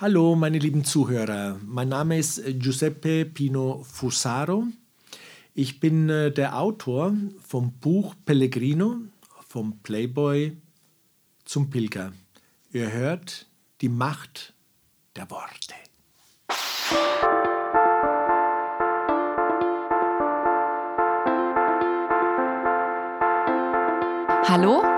Hallo, meine lieben Zuhörer. Mein Name ist Giuseppe Pino Fusaro. Ich bin äh, der Autor vom Buch Pellegrino, vom Playboy zum Pilger. Ihr hört die Macht der Worte. Hallo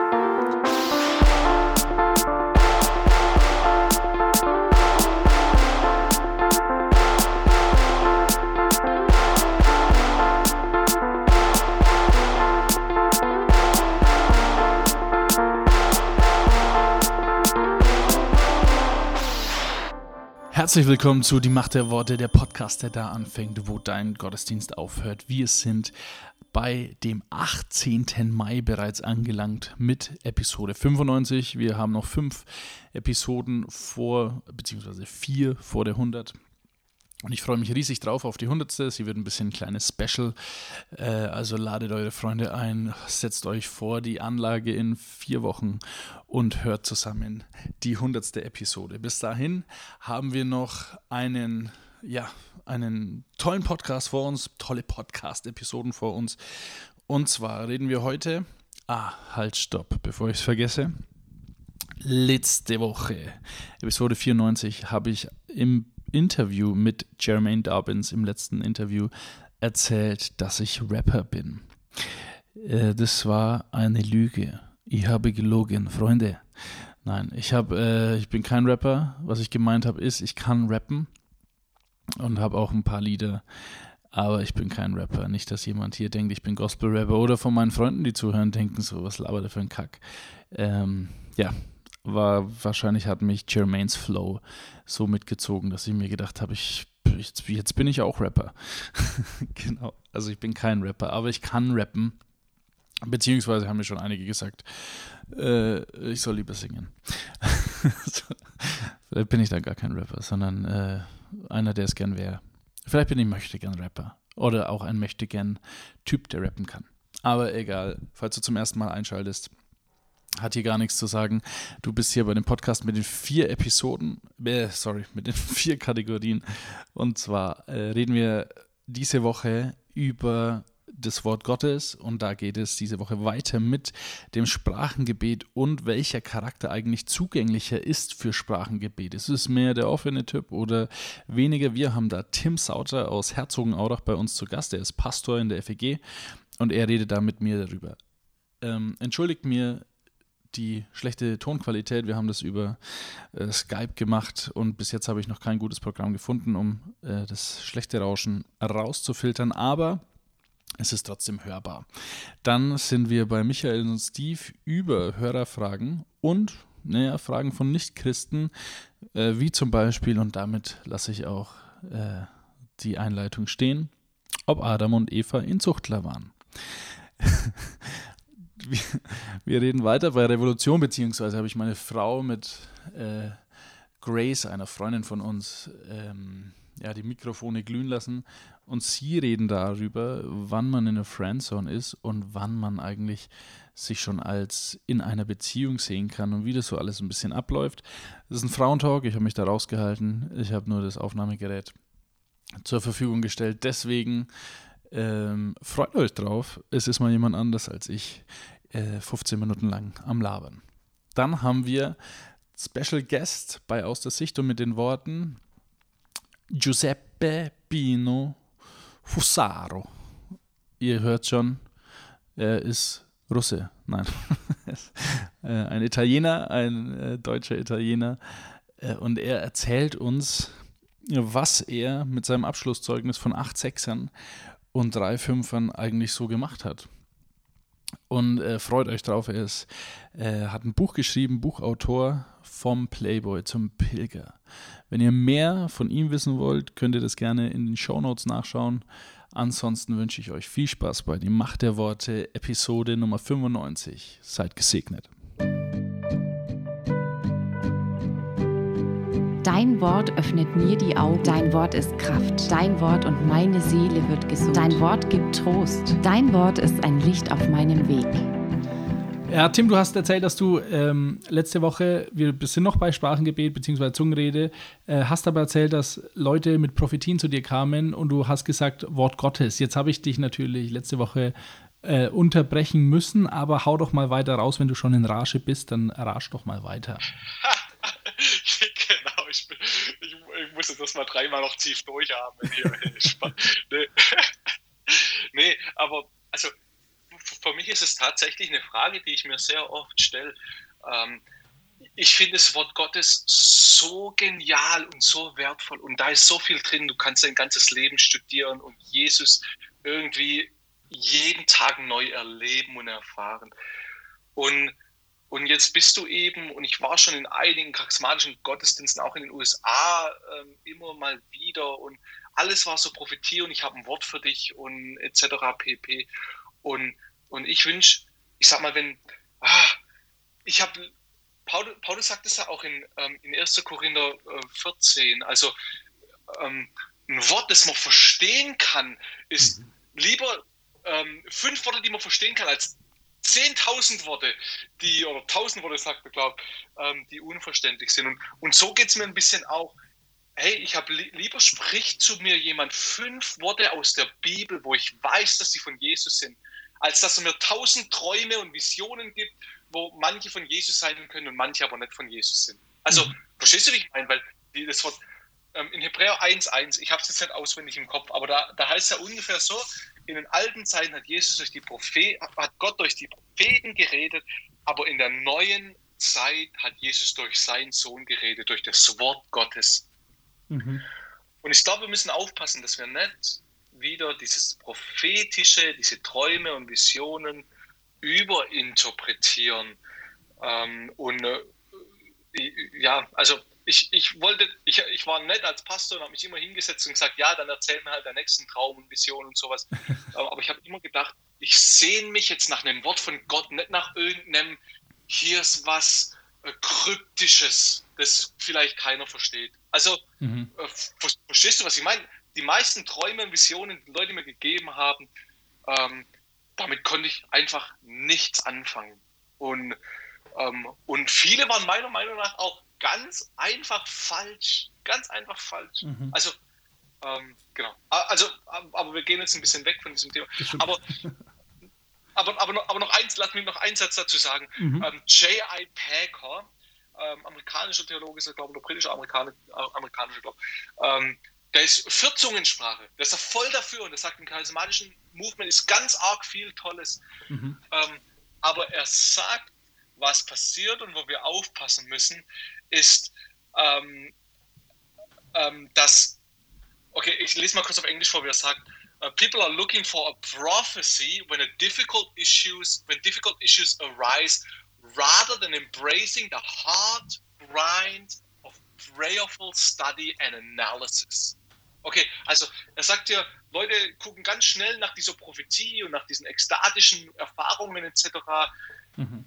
Herzlich willkommen zu Die Macht der Worte, der Podcast, der da anfängt, wo dein Gottesdienst aufhört. Wir sind bei dem 18. Mai bereits angelangt mit Episode 95. Wir haben noch fünf Episoden vor, beziehungsweise vier vor der 100. Und ich freue mich riesig drauf auf die 100. Sie wird ein bisschen ein kleines Special. Äh, also ladet eure Freunde ein, setzt euch vor die Anlage in vier Wochen und hört zusammen die 100. Episode. Bis dahin haben wir noch einen, ja, einen tollen Podcast vor uns, tolle Podcast-Episoden vor uns. Und zwar reden wir heute. Ah, halt, stopp, bevor ich es vergesse. Letzte Woche, Episode 94, habe ich im Interview mit Jermaine Dobbins im letzten Interview erzählt, dass ich Rapper bin. Äh, das war eine Lüge. Ich habe gelogen, Freunde. Nein, ich habe, äh, ich bin kein Rapper. Was ich gemeint habe, ist, ich kann rappen und habe auch ein paar Lieder, aber ich bin kein Rapper. Nicht, dass jemand hier denkt, ich bin Gospel-Rapper oder von meinen Freunden, die zuhören, denken so, was labert er für ein Kack. Ähm, ja, war wahrscheinlich hat mich Jermaines Flow so mitgezogen, dass ich mir gedacht habe, ich, ich, jetzt bin ich auch Rapper. genau. Also ich bin kein Rapper, aber ich kann rappen. Beziehungsweise haben mir schon einige gesagt, äh, ich soll lieber singen. Vielleicht bin ich dann gar kein Rapper, sondern äh, einer, der es gern wäre. Vielleicht bin ich möchte gern Rapper. Oder auch ein möchte gern Typ, der rappen kann. Aber egal, falls du zum ersten Mal einschaltest, hat hier gar nichts zu sagen. Du bist hier bei dem Podcast mit den vier Episoden, äh, sorry, mit den vier Kategorien. Und zwar äh, reden wir diese Woche über das Wort Gottes und da geht es diese Woche weiter mit dem Sprachengebet und welcher Charakter eigentlich zugänglicher ist für Sprachengebet. Ist es mehr der offene Typ oder weniger? Wir haben da Tim Sauter aus Herzogenaurach bei uns zu Gast. Der ist Pastor in der FEG und er redet da mit mir darüber. Ähm, entschuldigt mir die schlechte Tonqualität. Wir haben das über äh, Skype gemacht und bis jetzt habe ich noch kein gutes Programm gefunden, um äh, das schlechte Rauschen rauszufiltern, aber es ist trotzdem hörbar. Dann sind wir bei Michael und Steve über Hörerfragen und naja, Fragen von Nichtchristen, äh, wie zum Beispiel, und damit lasse ich auch äh, die Einleitung stehen, ob Adam und Eva Inzuchtler waren. wir, wir, reden weiter bei Revolution, beziehungsweise habe ich meine Frau mit äh, Grace, einer Freundin von uns, ähm, ja, die Mikrofone glühen lassen und sie reden darüber, wann man in einer Friendzone ist und wann man eigentlich sich schon als in einer Beziehung sehen kann und wie das so alles ein bisschen abläuft. Das ist ein Frauentalk, ich habe mich da rausgehalten, ich habe nur das Aufnahmegerät zur Verfügung gestellt. Deswegen ähm, freut euch drauf, es ist mal jemand anders als ich, äh, 15 Minuten lang am Labern. Dann haben wir Special Guest bei Aus der Sicht und mit den Worten Giuseppe Pino Fusaro. Ihr hört schon, er ist Russe. Nein, äh, ein Italiener, ein äh, deutscher Italiener. Äh, und er erzählt uns, was er mit seinem Abschlusszeugnis von acht Sechsern und drei Fünfern eigentlich so gemacht hat. Und äh, freut euch drauf, er ist, äh, hat ein Buch geschrieben, Buchautor vom Playboy zum Pilger. Wenn ihr mehr von ihm wissen wollt, könnt ihr das gerne in den Show Notes nachschauen. Ansonsten wünsche ich euch viel Spaß bei Die Macht der Worte, Episode Nummer 95. Seid gesegnet. Dein Wort öffnet mir die Augen. Dein Wort ist Kraft. Dein Wort und meine Seele wird gesund. Dein Wort gibt Trost. Dein Wort ist ein Licht auf meinem Weg. Ja, Tim, du hast erzählt, dass du ähm, letzte Woche, wir sind noch bei Sprachengebet bzw. Zungenrede, äh, hast aber erzählt, dass Leute mit Prophetien zu dir kamen und du hast gesagt Wort Gottes. Jetzt habe ich dich natürlich letzte Woche äh, unterbrechen müssen, aber hau doch mal weiter raus, wenn du schon in Rage bist, dann rasch doch mal weiter. ich, ich, ich muss das mal dreimal noch tief durchatmen nee. nee, aber also für mich ist es tatsächlich eine Frage, die ich mir sehr oft stelle. Ähm, ich finde das Wort Gottes so genial und so wertvoll und da ist so viel drin. Du kannst dein ganzes Leben studieren und Jesus irgendwie jeden Tag neu erleben und erfahren. Und, und jetzt bist du eben, und ich war schon in einigen charismatischen Gottesdiensten, auch in den USA, äh, immer mal wieder und alles war so Prophetie und ich habe ein Wort für dich und etc. pp. Und und ich wünsche, ich sag mal, wenn, ah, ich habe, Paulus, Paulus sagt es ja auch in, ähm, in 1. Korinther äh, 14, also ähm, ein Wort, das man verstehen kann, ist mhm. lieber ähm, fünf Worte, die man verstehen kann, als 10.000 Worte, die, oder 1.000 Worte, sagt er, glaube ähm, die unverständlich sind. Und, und so geht es mir ein bisschen auch. Hey, ich habe li lieber spricht zu mir jemand fünf Worte aus der Bibel, wo ich weiß, dass sie von Jesus sind, als dass er mir tausend Träume und Visionen gibt, wo manche von Jesus sein können und manche aber nicht von Jesus sind. Also, mhm. verstehst du, wie ich meine? Weil das Wort ähm, in Hebräer 1,1, ich habe es jetzt nicht auswendig im Kopf, aber da, da heißt es ja ungefähr so, in den alten Zeiten hat Jesus durch die Propheten, hat Gott durch die Propheten geredet, aber in der neuen Zeit hat Jesus durch seinen Sohn geredet, durch das Wort Gottes. Mhm. Und ich glaube, wir müssen aufpassen, dass wir nicht wieder dieses prophetische, diese Träume und Visionen überinterpretieren. Ähm, und äh, ja, also ich, ich wollte, ich, ich war nett als Pastor und habe mich immer hingesetzt und gesagt, ja, dann erzähl mir halt der nächsten Traum und Vision und sowas. Aber ich habe immer gedacht, ich sehne mich jetzt nach einem Wort von Gott, nicht nach irgendeinem, hier ist was äh, Kryptisches, das vielleicht keiner versteht. Also, mhm. äh, verstehst du, was ich meine? die meisten Träume und Visionen, die Leute mir gegeben haben, ähm, damit konnte ich einfach nichts anfangen. Und, ähm, und viele waren meiner Meinung nach auch ganz einfach falsch. Ganz einfach falsch. Mhm. Also, ähm, genau. Also, aber wir gehen jetzt ein bisschen weg von diesem Thema. Aber, aber, aber, noch, aber noch eins, lass mich noch einen Satz dazu sagen. Mhm. Ähm, J.I. Packer, ähm, amerikanischer Theologe ist er, glaube ich, oder britischer Amerikaner, äh, amerikanischer, glaube ähm, der ist für Zungensprache. Der ist da voll dafür und der sagt, im charismatischen Movement ist ganz arg viel Tolles. Mhm. Ähm, aber er sagt, was passiert und wo wir aufpassen müssen, ist, ähm, ähm, dass, okay, ich lese mal kurz auf Englisch vor, wie er sagt, uh, people are looking for a prophecy when a difficult issues, when difficult issues arise, rather than embracing the hard grind of prayerful study and analysis. Okay, also er sagt ja, Leute gucken ganz schnell nach dieser Prophetie und nach diesen ekstatischen Erfahrungen etc., mhm.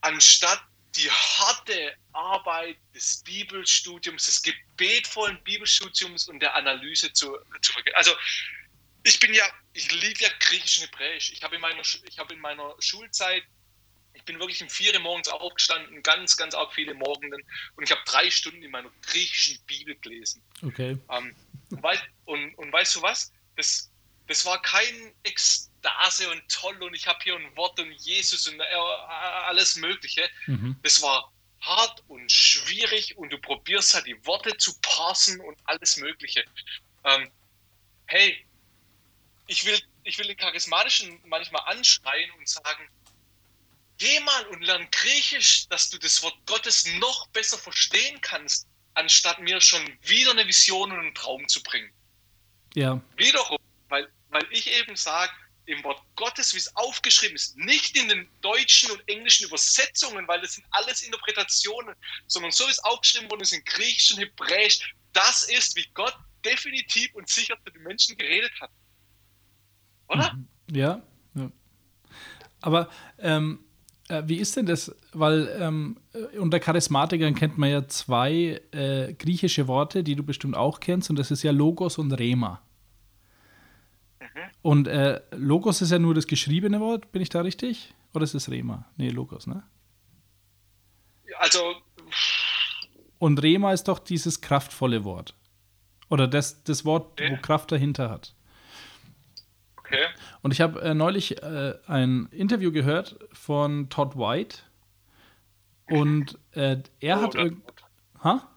anstatt die harte Arbeit des Bibelstudiums, des gebetvollen Bibelstudiums und der Analyse zu, zu Also ich bin ja, ich liebe ja Griechisch und Hebräisch. Ich habe in meiner, ich habe in meiner Schulzeit ich bin wirklich um vier Uhr morgens aufgestanden, ganz, ganz arg viele Morgenden und ich habe drei Stunden in meiner griechischen Bibel gelesen. Okay. Ähm, und, und, und, weißt du was? Das, das war kein Ekstase und toll und ich habe hier ein Wort und Jesus und äh, alles Mögliche. Mhm. Das war hart und schwierig und du probierst halt die Worte zu parsen und alles Mögliche. Ähm, hey, ich will, ich will den Charismatischen manchmal anschreien und sagen, geh mal und lern Griechisch, dass du das Wort Gottes noch besser verstehen kannst, anstatt mir schon wieder eine Vision und einen Traum zu bringen. Ja. Wiederum, weil, weil ich eben sage, im Wort Gottes, wie es aufgeschrieben ist, nicht in den deutschen und englischen Übersetzungen, weil das sind alles Interpretationen, sondern so wie es aufgeschrieben worden ist in Griechisch und Hebräisch, das ist, wie Gott definitiv und sicher zu den Menschen geredet hat. Oder? Ja, ja. Aber ähm, Äh, wie ist denn das? Weil ähm, äh, unter Charismatikern kennt man ja zwei äh, griechische Worte, die du bestimmt auch kennst, und das ist ja Logos und Rema. Mhm. Und äh, Logos ist ja nur das geschriebene Wort, bin ich da richtig? Oder ist es Rema? Nee, Logos, ne? Also. Und Rema ist doch dieses kraftvolle Wort. Oder das, das Wort, okay. wo Kraft dahinter hat. Okay. Und ich habe äh, neulich äh, ein Interview gehört von Todd White. Und äh, er oh, hat. Todd. Ha?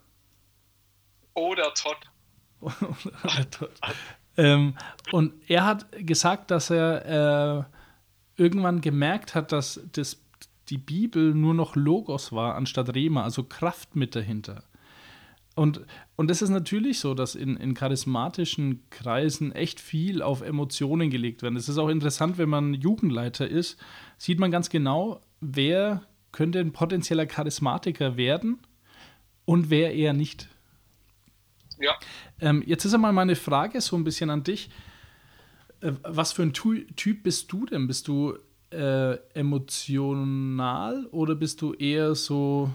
Oder Todd. Oder Todd. Ähm, und er hat gesagt, dass er äh, irgendwann gemerkt hat, dass das, die Bibel nur noch Logos war anstatt Rema, also Kraft mit dahinter. Und, und das ist natürlich so, dass in, in charismatischen Kreisen echt viel auf Emotionen gelegt werden. Es ist auch interessant, wenn man Jugendleiter ist, sieht man ganz genau, wer könnte ein potenzieller Charismatiker werden und wer eher nicht. Ja. Ähm, jetzt ist einmal meine Frage so ein bisschen an dich. Äh, was für ein Typ bist du denn? Bist du äh, emotional oder bist du eher so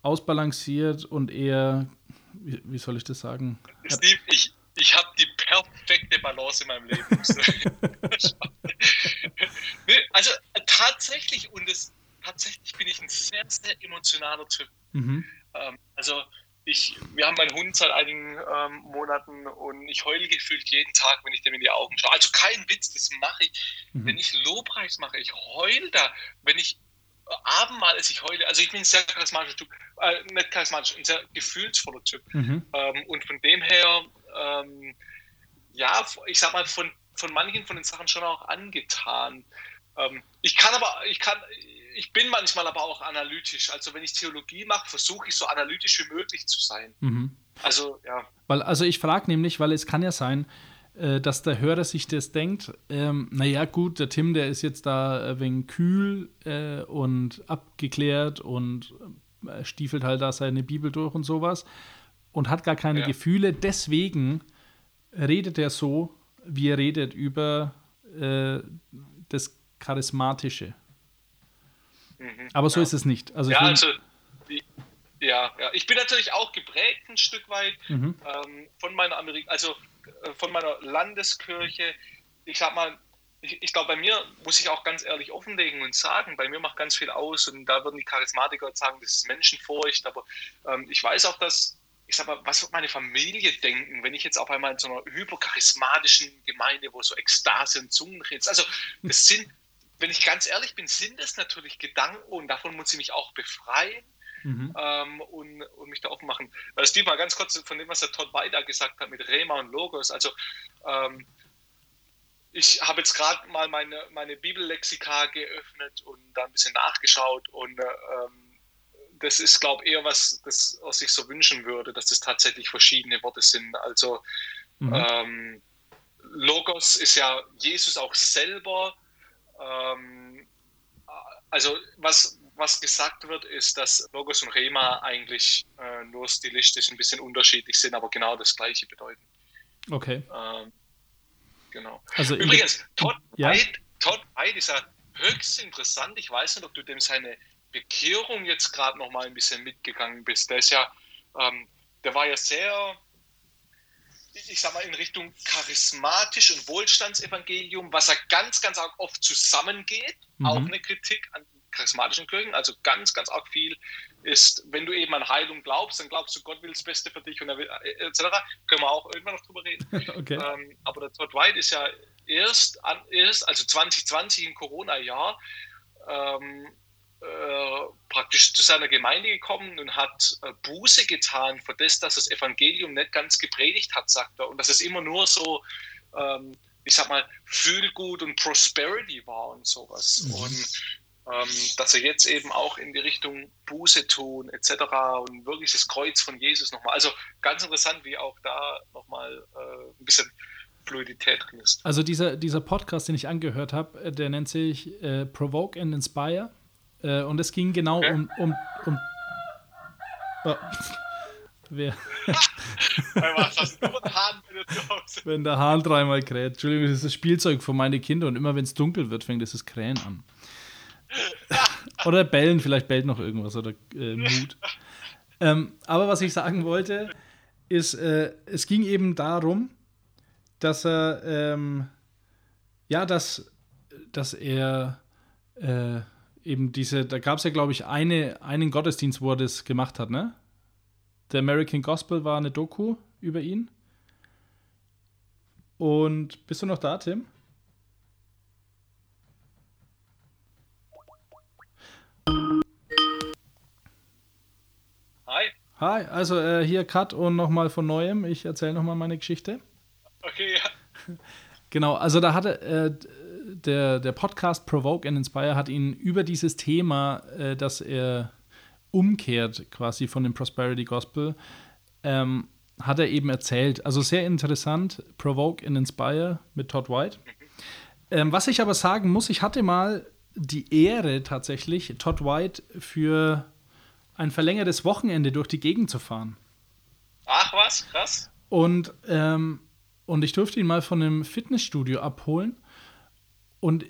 ausbalanciert und eher, wie, wie soll ich das sagen? Steve, ich, ich habe die perfekte Balance in meinem Leben. also tatsächlich, und es, tatsächlich bin ich ein sehr, sehr emotionaler Typ. Mhm. Ähm, also ich, wir haben meinen Hund seit einigen ähm, Monaten und ich heule gefühlt jeden Tag, wenn ich dem in die Augen schaue. Also kein Witz, das mache ich. Mhm. Wenn ich Lobpreis mache, ich heule da. Wenn ich Abendmahl ist, ich heule. Also ich bin ein sehr charismatischer Typ, äh, nicht charismatisch, ein sehr gefühlsvoller Typ. Mhm. Ähm, und von dem her, ähm, ja, ich sag mal, von, von manchen von den Sachen schon auch angetan. Ähm, ich kann aber, ich kann, ich bin manchmal aber auch analytisch. Also wenn ich Theologie mache, versuche ich so analytisch wie möglich zu sein. Mhm. Also, ja. Weil, also ich frage nämlich, weil es kann ja sein, äh, dass der Hörer sich das denkt, ähm, naja gut, der Tim, der ist jetzt da wenig kühl äh, und abgeklärt und äh, stiefelt halt da seine Bibel durch und sowas und hat gar keine ja. Gefühle. Deswegen redet er so, wie er redet über äh, das Charismatische. Mhm, Aber so ja. ist es nicht. Also ja, also, ja, ja, ich bin natürlich auch geprägt ein Stück weit mhm. ähm, von meiner Amerik also äh, von meiner Landeskirche. Ich sag mal, ich, ich glaube, bei mir muss ich auch ganz ehrlich offenlegen und sagen, bei mir macht ganz viel aus und da würden die Charismatiker sagen, das ist Menschenfurcht, aber ähm, ich weiß auch, dass, ich sag mal, was wird meine Familie denken, wenn ich jetzt auf einmal in so einer hypercharismatischen Gemeinde, wo so Ekstase und Zungenreden, also das sind, wenn ich ganz ehrlich bin, sind das natürlich Gedanken und davon muss ich mich auch befreien. Mhm. Ähm, und, und, mich da offen machen. Äh, Steve, mal ganz kurz von dem, was der Todd Weider gesagt hat mit Rema und Logos. Also, ähm, ich habe jetzt gerade mal meine, meine Bibellexika geöffnet und da ein bisschen nachgeschaut und ähm, das ist, glaube ich, eher was, das, was ich so wünschen würde, dass das tatsächlich verschiedene Worte sind. Also mhm. ähm, Logos ist ja Jesus auch selber. Ähm, also was, was gesagt wird, ist, dass Logos und Rema eigentlich äh, nur stilistisch ein bisschen unterschiedlich sind, aber genau das gleiche bedeuten. Okay. Ähm, genau. Also Übrigens, Todd, ja? White, Todd White ist ja höchst interessant. Ich weiß nicht, ob du dem seine Bekehrung jetzt gerade noch mal ein bisschen mitgegangen bist. Der ist ja, ähm, der war ja sehr, ich sag mal, in Richtung charismatisch und Wohlstandsevangelium, was ja ganz, ganz oft zusammengeht. Mhm. Auch eine Kritik an charismatischen Kirchen. Also ganz, ganz arg viel ist, wenn du eben an Heilung glaubst, dann glaubst du, Gott will das Beste für dich und er will, äh, etc. Können wir auch irgendwann noch drüber reden. okay. ähm, aber der Todd White ist ja erst, an, erst also 2020 im Corona-Jahr, ähm, äh, praktisch zu seiner Gemeinde gekommen und hat äh, Buße getan für das, dass das Evangelium nicht ganz gepredigt hat, sagt er. Und dass es immer nur so, ähm, ich sag mal, Fühlgut und Prosperity war und sowas. Mhm. Und ähm, dass er jetzt eben auch in die Richtung Buße tun etc. und wirklich das Kreuz von Jesus nochmal. Also ganz interessant, wie auch da nochmal äh, ein bisschen Fluidität drin ist. Also dieser, dieser Podcast, den ich angehört habe, äh, der nennt sich äh, Provoke and Inspire. Äh, und es ging genau okay. um, um, um oh. Wer? wenn der Hahn dreimal kräht. Entschuldigung, das ist das Spielzeug für meine Kinder und immer wenn es dunkel wird, fängt das Krähen an. oder bellen, vielleicht bellt noch irgendwas oder äh, Mut. ähm, aber was ich sagen wollte, ist, äh, es ging eben darum, dass er, ähm, ja, dass, dass er äh, eben diese, da gab es ja, glaube ich, eine, einen Gottesdienst, wo er das gemacht hat, ne? Der American Gospel war eine Doku über ihn. Und bist du noch da, Tim? Hi. Hi, also äh, hier Cut und nochmal von neuem. Ich erzähle nochmal meine Geschichte. Okay, ja. Genau, also da hatte äh, der, der Podcast Provoke and Inspire hat ihn über dieses Thema, äh, dass er umkehrt quasi von dem Prosperity Gospel, ähm, hat er eben erzählt. Also sehr interessant, Provoke and Inspire mit Todd White. Ähm, was ich aber sagen muss, ich hatte mal die Ehre tatsächlich, Todd White für ein verlängertes Wochenende durch die Gegend zu fahren. Ach was, krass. Und, ähm, und ich durfte ihn mal von einem Fitnessstudio abholen. Und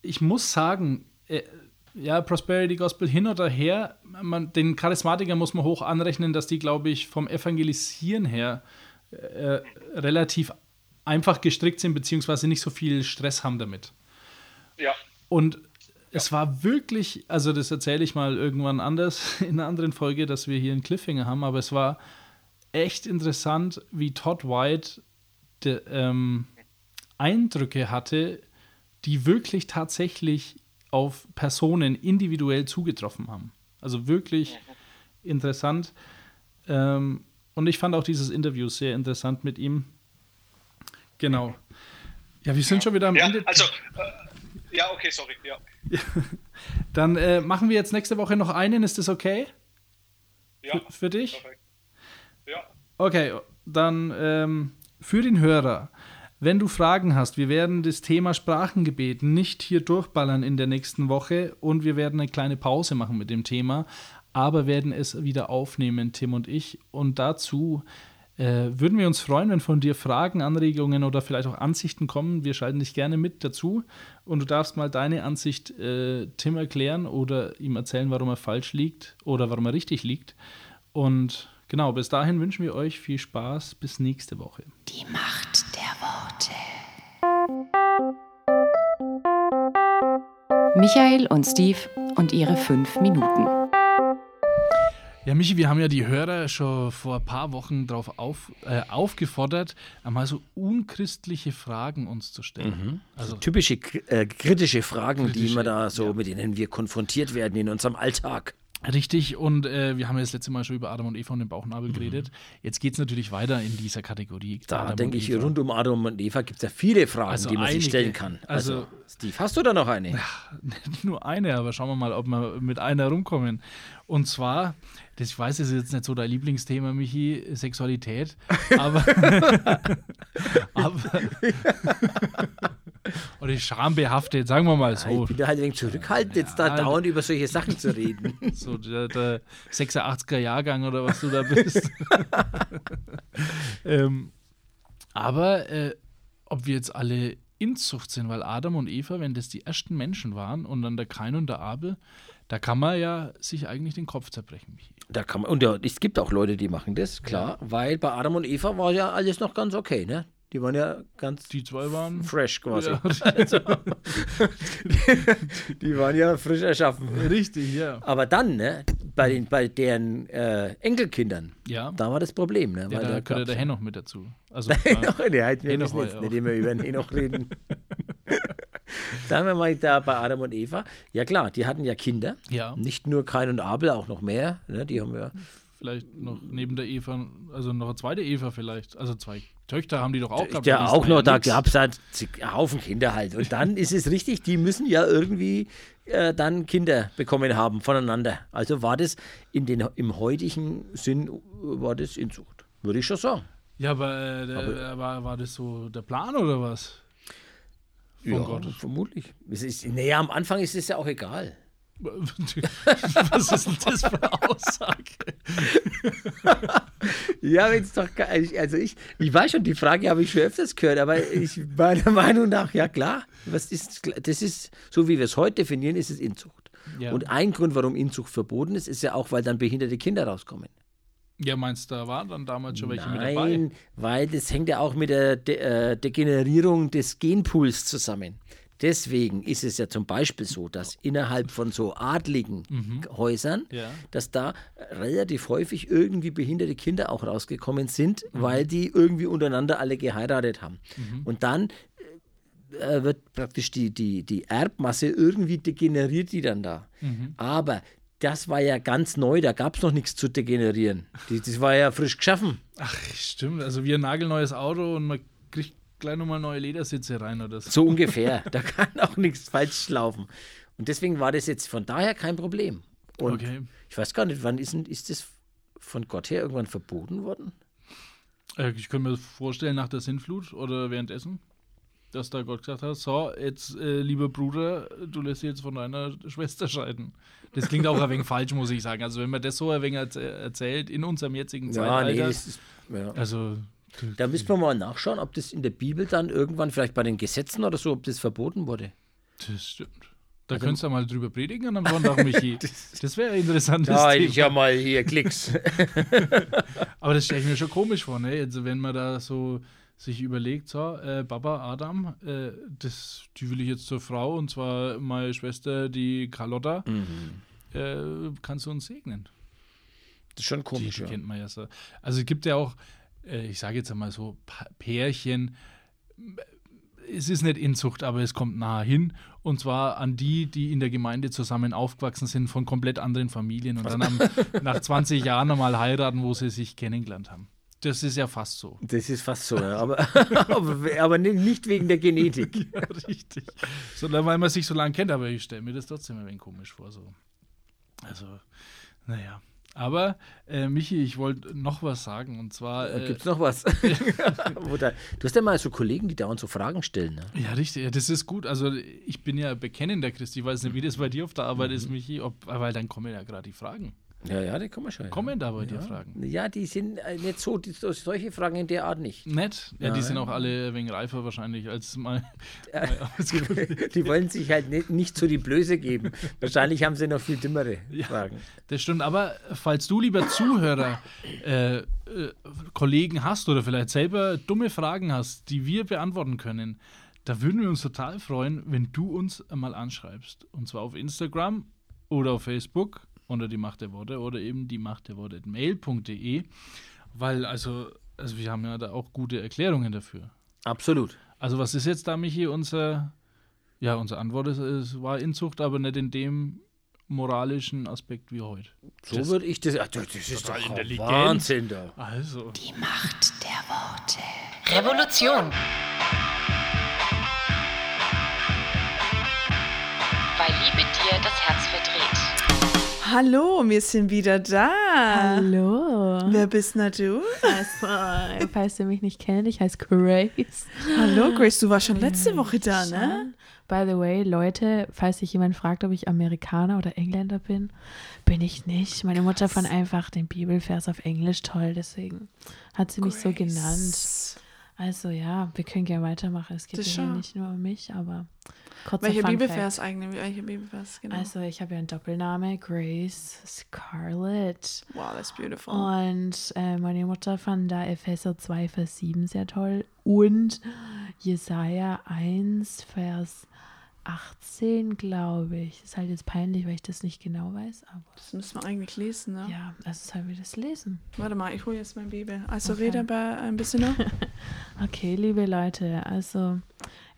ich muss sagen, äh, ja, Prosperity Gospel hin oder her, man, den Charismatiker muss man hoch anrechnen, dass die, glaube ich, vom Evangelisieren her äh, relativ einfach gestrickt sind, beziehungsweise nicht so viel Stress haben damit. Ja. Und es war wirklich, also das erzähle ich mal irgendwann anders in einer anderen Folge, dass wir hier einen Cliffhanger haben, aber es war echt interessant, wie Todd White de, ähm, Eindrücke hatte, die wirklich tatsächlich auf Personen individuell zugetroffen haben. Also wirklich interessant. Ähm, und ich fand auch dieses Interview sehr interessant mit ihm. Genau. Ja, wir sind ja. schon wieder am ja, Ende. Also, äh, ja, okay, sorry. Ja. Dann äh, machen wir jetzt nächste Woche noch einen. Ist das okay? Ja. Für, für dich? Perfekt. Ja. Okay, dann ähm, für den Hörer. Wenn du Fragen hast, wir werden das Thema Sprachengebet nicht hier durchballern in der nächsten Woche und wir werden eine kleine Pause machen mit dem Thema, aber werden es wieder aufnehmen, Tim und ich. Und dazu äh, würden wir uns freuen, wenn von dir Fragen, Anregungen oder vielleicht auch Ansichten kommen. Wir schalten dich gerne mit dazu und du darfst mal deine Ansicht äh, Tim erklären oder ihm erzählen, warum er falsch liegt oder warum er richtig liegt. Und genau, bis dahin wünschen wir euch viel Spaß. Bis nächste Woche. Die Macht der Worte. Michael und Steve und ihre fünf Minuten. Ja, Michi, wir haben ja die Hörer schon vor ein paar Wochen darauf auf, äh, aufgefordert, einmal so unchristliche Fragen uns zu stellen. Also typische äh, kritische Fragen, die Kritische, wir da so, ja. mit denen wir konfrontiert werden in unserem Alltag. Richtig, und äh, wir haben ja das letzte Mal schon über Adam und Eva und den Bauchnabel geredet. Jetzt geht es natürlich weiter in dieser Kategorie. Mhm. Da Adam denke ich, rund um Adam und Eva gibt es ja viele Fragen, Also die man sich einige. stellen kann. Also, Also- Steve, hast du da noch eine? Nicht nur eine, aber schauen wir mal, ob wir mit einer rumkommen. Und zwar, das, ich weiß, das ist jetzt nicht so dein Lieblingsthema, Michi, Sexualität, aber. aber oder schambehaftet, sagen wir mal Ich so. bin da halt wenig zurückhaltend, jetzt da Ja, dauernd über solche Sachen zu reden. So der, der 86er Jahrgang oder was du da bist. ähm, aber äh, ob wir jetzt alle Inzucht sind, weil Adam und Eva, wenn das die ersten Menschen waren und dann der Kain und der Abel, da kann man ja sich eigentlich den Kopf zerbrechen. Da kann man, und ja, es gibt auch Leute, die machen das, klar, weil bei Adam und Eva war ja alles noch ganz okay, ne? Die waren ja ganz Die zwei waren. fresh quasi. Ja, Die waren ja frisch erschaffen. richtig, ja. Aber dann, ne, bei, den, bei deren äh, Enkelkindern, Ja, da war das Problem, ne? ja Weil da da gab's- der Henoch mit dazu. Also, Henoch, ne, halt, wir Henoch müssen jetzt nicht immer über den Henoch reden. Sagen wir mal da bei Adam und Eva. Ja klar, die hatten ja Kinder. ja, Nicht nur Kain und Abel, auch noch mehr. Ne? Die haben ja. vielleicht noch neben der Eva, also noch eine zweite Eva vielleicht. Also zwei Töchter haben die doch auch gehabt. Ja, aber auch noch, da gab es halt einen Haufen Kinder halt. Und dann ist es richtig, die müssen ja irgendwie äh, dann Kinder bekommen haben voneinander. Also war das in den, im heutigen Sinn, war das Inzucht. Würde ich schon sagen. Ja, aber, äh, der, war, war das so der Plan oder was? Von ja, Gott. vermutlich. Es ist, naja, am Anfang ist es ja auch egal. was ist denn das für eine Aussage? Ja, wenn es doch. Also ich, ich weiß schon, die Frage habe ich schon öfters gehört, aber ich meiner Meinung nach, ja klar, was ist, das ist, so wie wir es heute definieren, ist es Inzucht. Ja. Und ein Grund, warum Inzucht verboten ist, ist ja auch, weil dann behinderte Kinder rauskommen. Ja, meinst du, da waren dann damals schon welche mit dabei? Nein, weil das hängt ja auch mit der De äh, Degenerierung des Genpools zusammen. Deswegen ist es ja zum Beispiel so, dass innerhalb von so adligen Häusern, Mhm. Ja. dass da relativ häufig irgendwie behinderte Kinder auch rausgekommen sind, Mhm. weil die irgendwie untereinander alle geheiratet haben. Und dann äh, wird praktisch die, die, die Erbmasse irgendwie degeneriert die dann da. Mhm. Aber das war ja ganz neu, da gab es noch nichts zu degenerieren. Die, das war ja frisch geschaffen. Ach, stimmt. Also wie ein nagelneues Auto und man kriegt gleich nochmal neue Ledersitze rein oder so. So ungefähr. da kann auch nichts falsch laufen. Und deswegen war das jetzt von daher kein Problem. Und Okay. ich weiß gar nicht, wann ist, denn- ist das von Gott her irgendwann verboten worden? Äh, Ich könnte mir vorstellen, nach der Sintflut oder währenddessen, dass da Gott gesagt hat: So, jetzt, äh, lieber Bruder, du lässt dich jetzt von deiner Schwester scheiden. Das klingt auch ein wenig falsch, muss ich sagen. Also, wenn man das so ein wenig erz- erzählt in unserem jetzigen Zeitalter. das ist. Ja. also, Da müssen wir mal nachschauen, ob das in der Bibel dann irgendwann, vielleicht bei den Gesetzen oder so, ob das verboten wurde. das stimmt. Da Also könntest du mal drüber predigen am Sonntag, Michi. das wäre ein interessantes Da hätte Thema. ich ja mal hier Klicks. Aber das stelle ich mir schon komisch vor, ne? Also wenn man da so sich überlegt, so, äh, Papa, Adam, äh, das, die will ich jetzt zur Frau und zwar meine Schwester, die Carlotta, äh, kannst du uns segnen. Das ist schon Die, komisch, die ja. kennt man ja so. Also es gibt ja auch, ich sage jetzt einmal so, Pärchen, es ist nicht Inzucht, aber es kommt nahe hin. Und zwar an die, die in der Gemeinde zusammen aufgewachsen sind von komplett anderen Familien und dann am, nach 20 Jahren nochmal heiraten, wo sie sich kennengelernt haben. Das ist ja fast so. Das ist fast so, ja. aber, aber, aber ni- nicht wegen der Genetik. Ja, richtig. Sondern weil man sich so lange kennt, aber ich stelle mir das trotzdem ein wenig komisch vor. So. Also, naja. Aber, äh, Michi, ich wollte noch was sagen. Und zwar. Äh, Gibt es noch was? Du hast ja mal so Kollegen, die dauernd so Fragen stellen. Ne? Ja, richtig. Ja, das ist gut. Also ich bin ja bekennender Christ. Ich weiß nicht, wie das bei dir auf der Arbeit ist, Michi, ob, weil dann kommen ja gerade die Fragen. Ja, ja, die kommen schon. Kommen da bei dir ja. Fragen? Ja, die sind äh, nicht so, die, solche Fragen in der Art nicht. Nett. Ja, die Ja, sind ja. auch alle wenig reifer wahrscheinlich als mal. Die, die wollen sich halt nicht, nicht so die Blöße geben. Wahrscheinlich haben sie noch viel dümmere Fragen. Das stimmt, aber falls du, lieber Zuhörer, äh, äh, Kollegen hast oder vielleicht selber dumme Fragen hast, die wir beantworten können, da würden wir uns total freuen, wenn du uns mal anschreibst. Und zwar auf Instagram oder auf Facebook unter die Macht der Worte oder eben die Macht der Worte mail.de, weil also, also wir haben ja da auch gute Erklärungen dafür. Absolut. Also was ist jetzt da, Michi, unser, ja, unsere Antwort ist, es war Inzucht, aber nicht in dem moralischen Aspekt wie heute. So Das- würde ich das. Ach, das ist doch intelligent. Wahnsinn da. Also. Die Macht der Worte. Revolution. Weil Liebe dir das Herz verdreht. Hallo, wir sind wieder da. Hallo. Wer bist denn du? Also, falls ihr mich nicht kennt, ich heiße Grace. Hallo, Grace, du warst schon letzte Woche da, ne? By the way, Leute, falls sich jemand fragt, ob ich Amerikaner oder Engländer bin, bin ich nicht. Meine Mutter fand einfach den Bibelvers auf Englisch toll, deswegen hat sie mich so genannt. Also ja, wir können gerne weitermachen. Es geht ja nicht nur um mich, aber kurzer Welcher Bibelvers eigentlich? Welcher Bibelvers, genau. Also ich habe ja einen Doppelname, Grace Scarlett. wow, that's beautiful. Und äh, meine Mutter fand da Epheser 2, Vers 7 sehr toll. Und Jesaja 1, Vers 18, glaube ich. Ist halt jetzt peinlich, weil ich das nicht genau weiß, aber Das müssen wir eigentlich lesen, ne? ja, also sollen wir das lesen. Warte mal, ich hole jetzt mein Bibel. Also Okay. rede aber ein bisschen noch. Okay, liebe Leute, also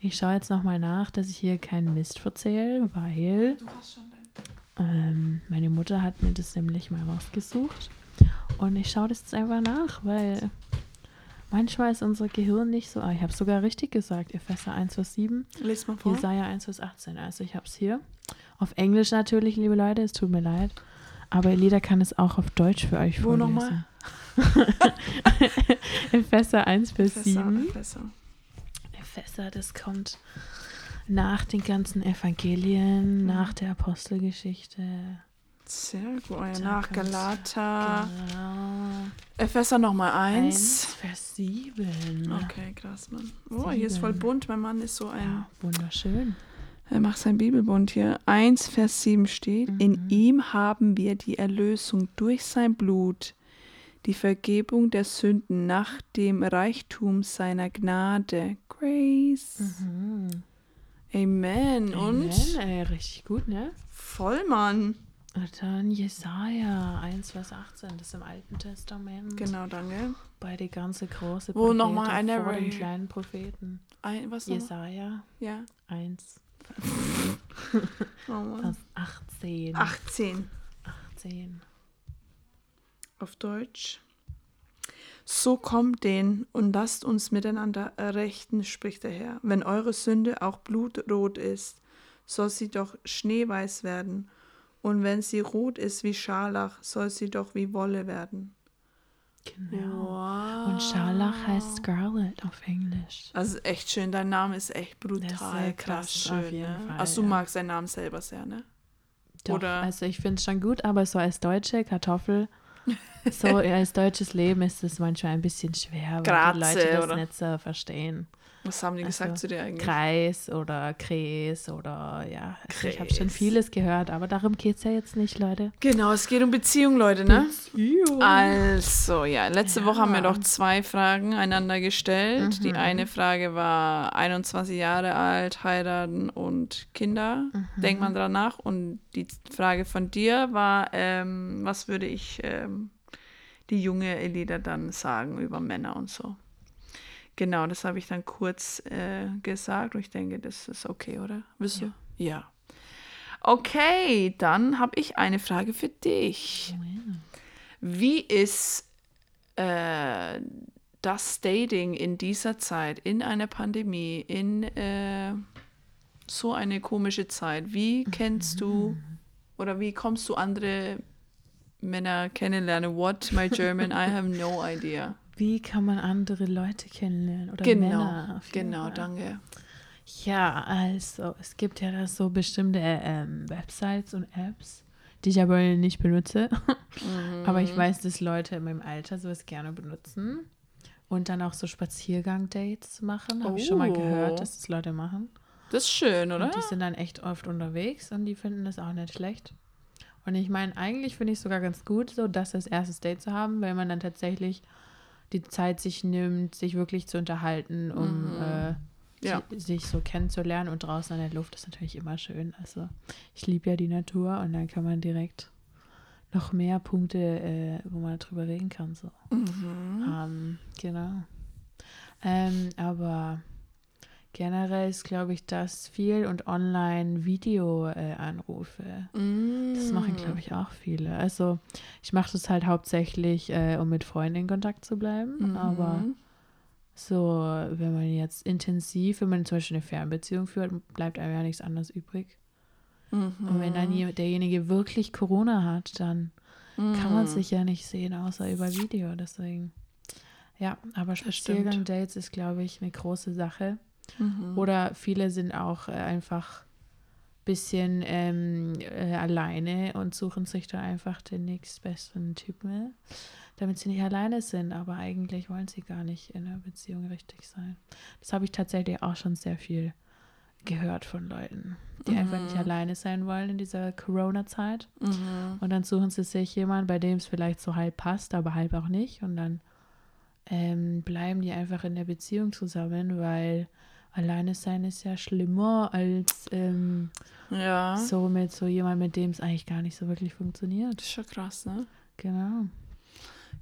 ich schaue jetzt nochmal nach, dass ich hier keinen Mist verzähle, weil ähm, meine Mutter hat mir das nämlich mal rausgesucht. Und ich schaue das jetzt einfach nach, weil manchmal ist unser Gehirn nicht so. Ah, ich habe sogar richtig gesagt, Epheser 1, Vers 7, Lies mal vor. Jesaja 1, Vers 18. Also ich habe es hier. Auf Englisch natürlich, liebe Leute, es tut mir leid. Aber Elida kann es auch auf Deutsch für euch Wo vorlesen. nochmal? Epheser 1, Vers Epheser, 7. Epheser. Epheser, das kommt nach den ganzen Evangelien, nach der Apostelgeschichte. Sehr gut. Da nach. Galater. Genau. Epheser nochmal 1, eins. Vers 7. Okay, krass, Mann. Oh, hier ist voll Sieben. bunt. Mein Mann ist so ein. Ja, wunderschön. Er macht sein Bibelbund hier. 1, Vers 7 steht, in ihm haben wir die Erlösung durch sein Blut, die Vergebung der Sünden nach dem Reichtum seiner Gnade. Grace. Amen. Und Amen, ey, richtig gut, ne? voll, Mann. Und dann Jesaja 1, Vers 18, das ist im Alten Testament. Genau, danke. Bei die ganze große Wo noch mal Prophete einer vor den kleinen Propheten. Ein, was? Jesaja Ja. 1, Oh Mann. Vers 18. 18 18. auf Deutsch. So kommt den und lasst uns miteinander rechten, spricht der Herr. Wenn eure Sünde auch blutrot ist, soll sie doch schneeweiß werden. Und wenn sie rot ist wie Scharlach, soll sie doch wie Wolle werden. Genau. Und Scharlach heißt Scarlet auf Englisch. Also echt schön, dein Name ist echt brutal, sehr krass, krass, auf schön. jeden Ne? Fall, Also du ja. magst deinen Namen selber sehr, ne? Doch, Oder- also ich finde es schon gut, aber so als deutsche Kartoffel, so als deutsches Leben ist es manchmal ein bisschen schwer, weil Grazie, die Leute das oder? nicht so verstehen. Was haben die gesagt Also, zu dir eigentlich? Kreis oder Kräs oder ja, also ich habe schon vieles gehört, aber darum geht es ja jetzt nicht, Leute. Genau, es geht um Beziehung, Leute, ne? Also, ja, letzte Woche haben wir doch zwei Fragen einander gestellt. Die eine Frage war 21 Jahre alt, heiraten und Kinder. Denkt man dran nach. Und die Frage von dir war, ähm, was würde ich ähm, die junge Elida dann sagen über Männer und so. Genau, das habe ich dann kurz äh, gesagt und ich denke, das ist okay, oder? Wisst ihr? Ja. Okay, dann habe ich eine Frage für dich. Wie ist äh, das Dating in dieser Zeit, in einer Pandemie, in äh, so eine komische Zeit? Wie kennst du oder wie kommst du andere Männer kennenlernen? What, my German, I have no idea. Wie kann man andere Leute kennenlernen oder Genau, Männer? genau, Fall. danke. Ja, also es gibt ja da so bestimmte ähm, Websites und Apps, die ich aber nicht benutze. aber Mhm. ich weiß, dass Leute in meinem Alter sowas gerne benutzen. Und dann auch so Spaziergang-Dates machen. Habe ich schon mal Oh. gehört, dass das Leute machen. Das ist schön, oder? Und die sind dann echt oft unterwegs und die finden das auch nicht schlecht. Und ich meine, eigentlich finde ich es sogar ganz gut, so das als erstes Date zu haben, weil man dann tatsächlich die Zeit sich nimmt, sich wirklich zu unterhalten, um äh, Ja. si- sich so kennenzulernen. Und draußen an der Luft ist natürlich immer schön. Also ich liebe ja die Natur und dann kann man direkt noch mehr Punkte, äh, wo man drüber reden kann. So. Ähm, genau. Ähm, aber generell ist, glaube ich, das viel und Online-Video-Anrufe. Das machen, glaube ich, auch viele. Also ich mache das halt hauptsächlich, äh, um mit Freunden in Kontakt zu bleiben. Aber so, wenn man jetzt intensiv, wenn man zum Beispiel eine Fernbeziehung führt, bleibt einem ja nichts anderes übrig. Und wenn dann je- derjenige wirklich Corona hat, dann kann man sich ja nicht sehen, außer über Video. Deswegen. Ja, aber. Spaziergang-Dates ist, glaube ich, eine große Sache. Oder viele sind auch äh, einfach ein bisschen ähm, äh, alleine und suchen sich da einfach den nächstbesten Typen, damit sie nicht alleine sind. Aber eigentlich wollen sie gar nicht in einer Beziehung richtig sein. Das habe ich tatsächlich auch schon sehr viel gehört von Leuten, die einfach nicht alleine sein wollen in dieser Corona-Zeit. Und dann suchen sie sich jemanden, bei dem es vielleicht so halb passt, aber halb auch nicht. Und dann ähm, bleiben die einfach in der Beziehung zusammen, weil alleine sein ist ja schlimmer als ähm, Ja. so mit so jemand, mit dem es eigentlich gar nicht so wirklich Das funktioniert. ist schon krass, ne? Genau.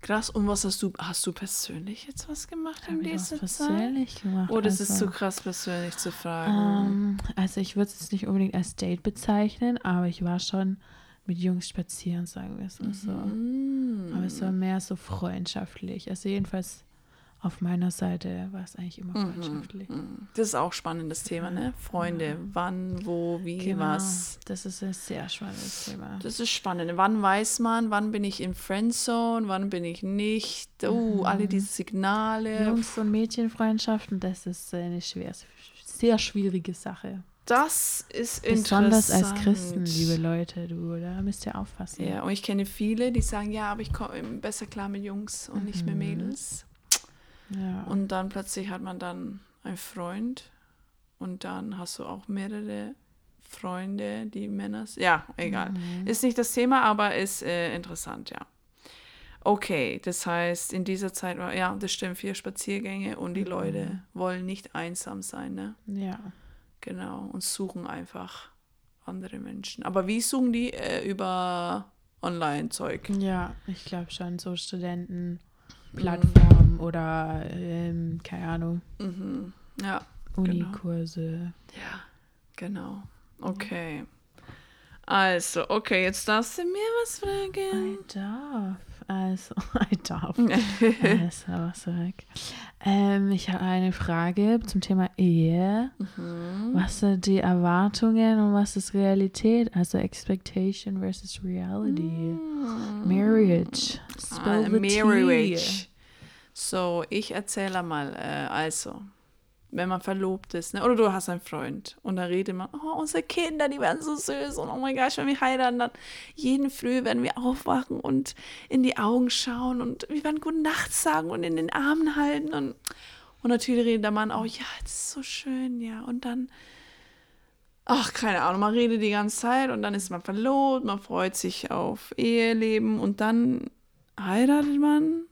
Krass. Und was hast du, hast du persönlich jetzt was gemacht in ich was dieser Zeit? persönlich gemacht. Oh, das ist also, zu krass persönlich zu fragen. Ähm, also ich würde es jetzt nicht unbedingt als Date bezeichnen, aber ich war schon mit Jungs spazieren, sagen wir es mal so. Mm. Aber es war mehr so freundschaftlich. Also jedenfalls auf meiner Seite war es eigentlich immer Mhm. freundschaftlich. Das ist auch ein spannendes Thema, ne? Freunde, wann, wo, wie, Genau. was. Das ist ein sehr spannendes Thema. Das ist spannend. Wann weiß man, wann bin ich in Friendzone, wann bin ich nicht? Oh, alle diese Signale. Jungs- und Mädchenfreundschaften, das ist eine schwer, sehr schwierige Sache. Das ist Besonders als interessant. Christen, liebe Leute, du, da müsst ihr aufpassen. Ja, und ich kenne viele, die sagen, ja, aber ich komme besser klar mit Jungs und nicht mit Mädels. Ja. Und dann plötzlich hat man dann einen Freund und dann hast du auch mehrere Freunde, die Männer. Ja, egal. Ist nicht das Thema, aber ist äh, interessant, ja. Okay, das heißt, in dieser Zeit war, ja, das stimmt, vier Spaziergänge und die Leute wollen nicht einsam sein, ne? Ja. Genau, und suchen einfach andere Menschen. Aber wie suchen die? Äh, über Online-Zeug. Ja, ich glaube schon, so Studentenplattformen oder, ähm, keine Ahnung, Ja, Unikurse. genau. Okay. Also, okay, jetzt darfst du mir was fragen. Darf. Also, I darf. also, was weg. Ähm, ich habe eine Frage zum Thema Ehe. Was sind die Erwartungen und was ist Realität? Also Expectation versus Reality. Marriage. Spill Ah, the tea. Marriage. So, ich erzähle mal, äh, also, wenn man verlobt ist, ne? oder du hast einen Freund und da redet man, oh, unsere Kinder, die werden so süß und oh mein Gott, wenn wir heiraten, dann jeden Früh werden wir aufwachen und in die Augen schauen und wir werden gute Nacht sagen und in den Armen halten und, und natürlich redet der Mann auch, ja, das ist so schön, ja, und dann Ach, keine Ahnung, man redet die ganze Zeit und dann ist man verlobt, man freut sich auf Eheleben und dann heiratet man.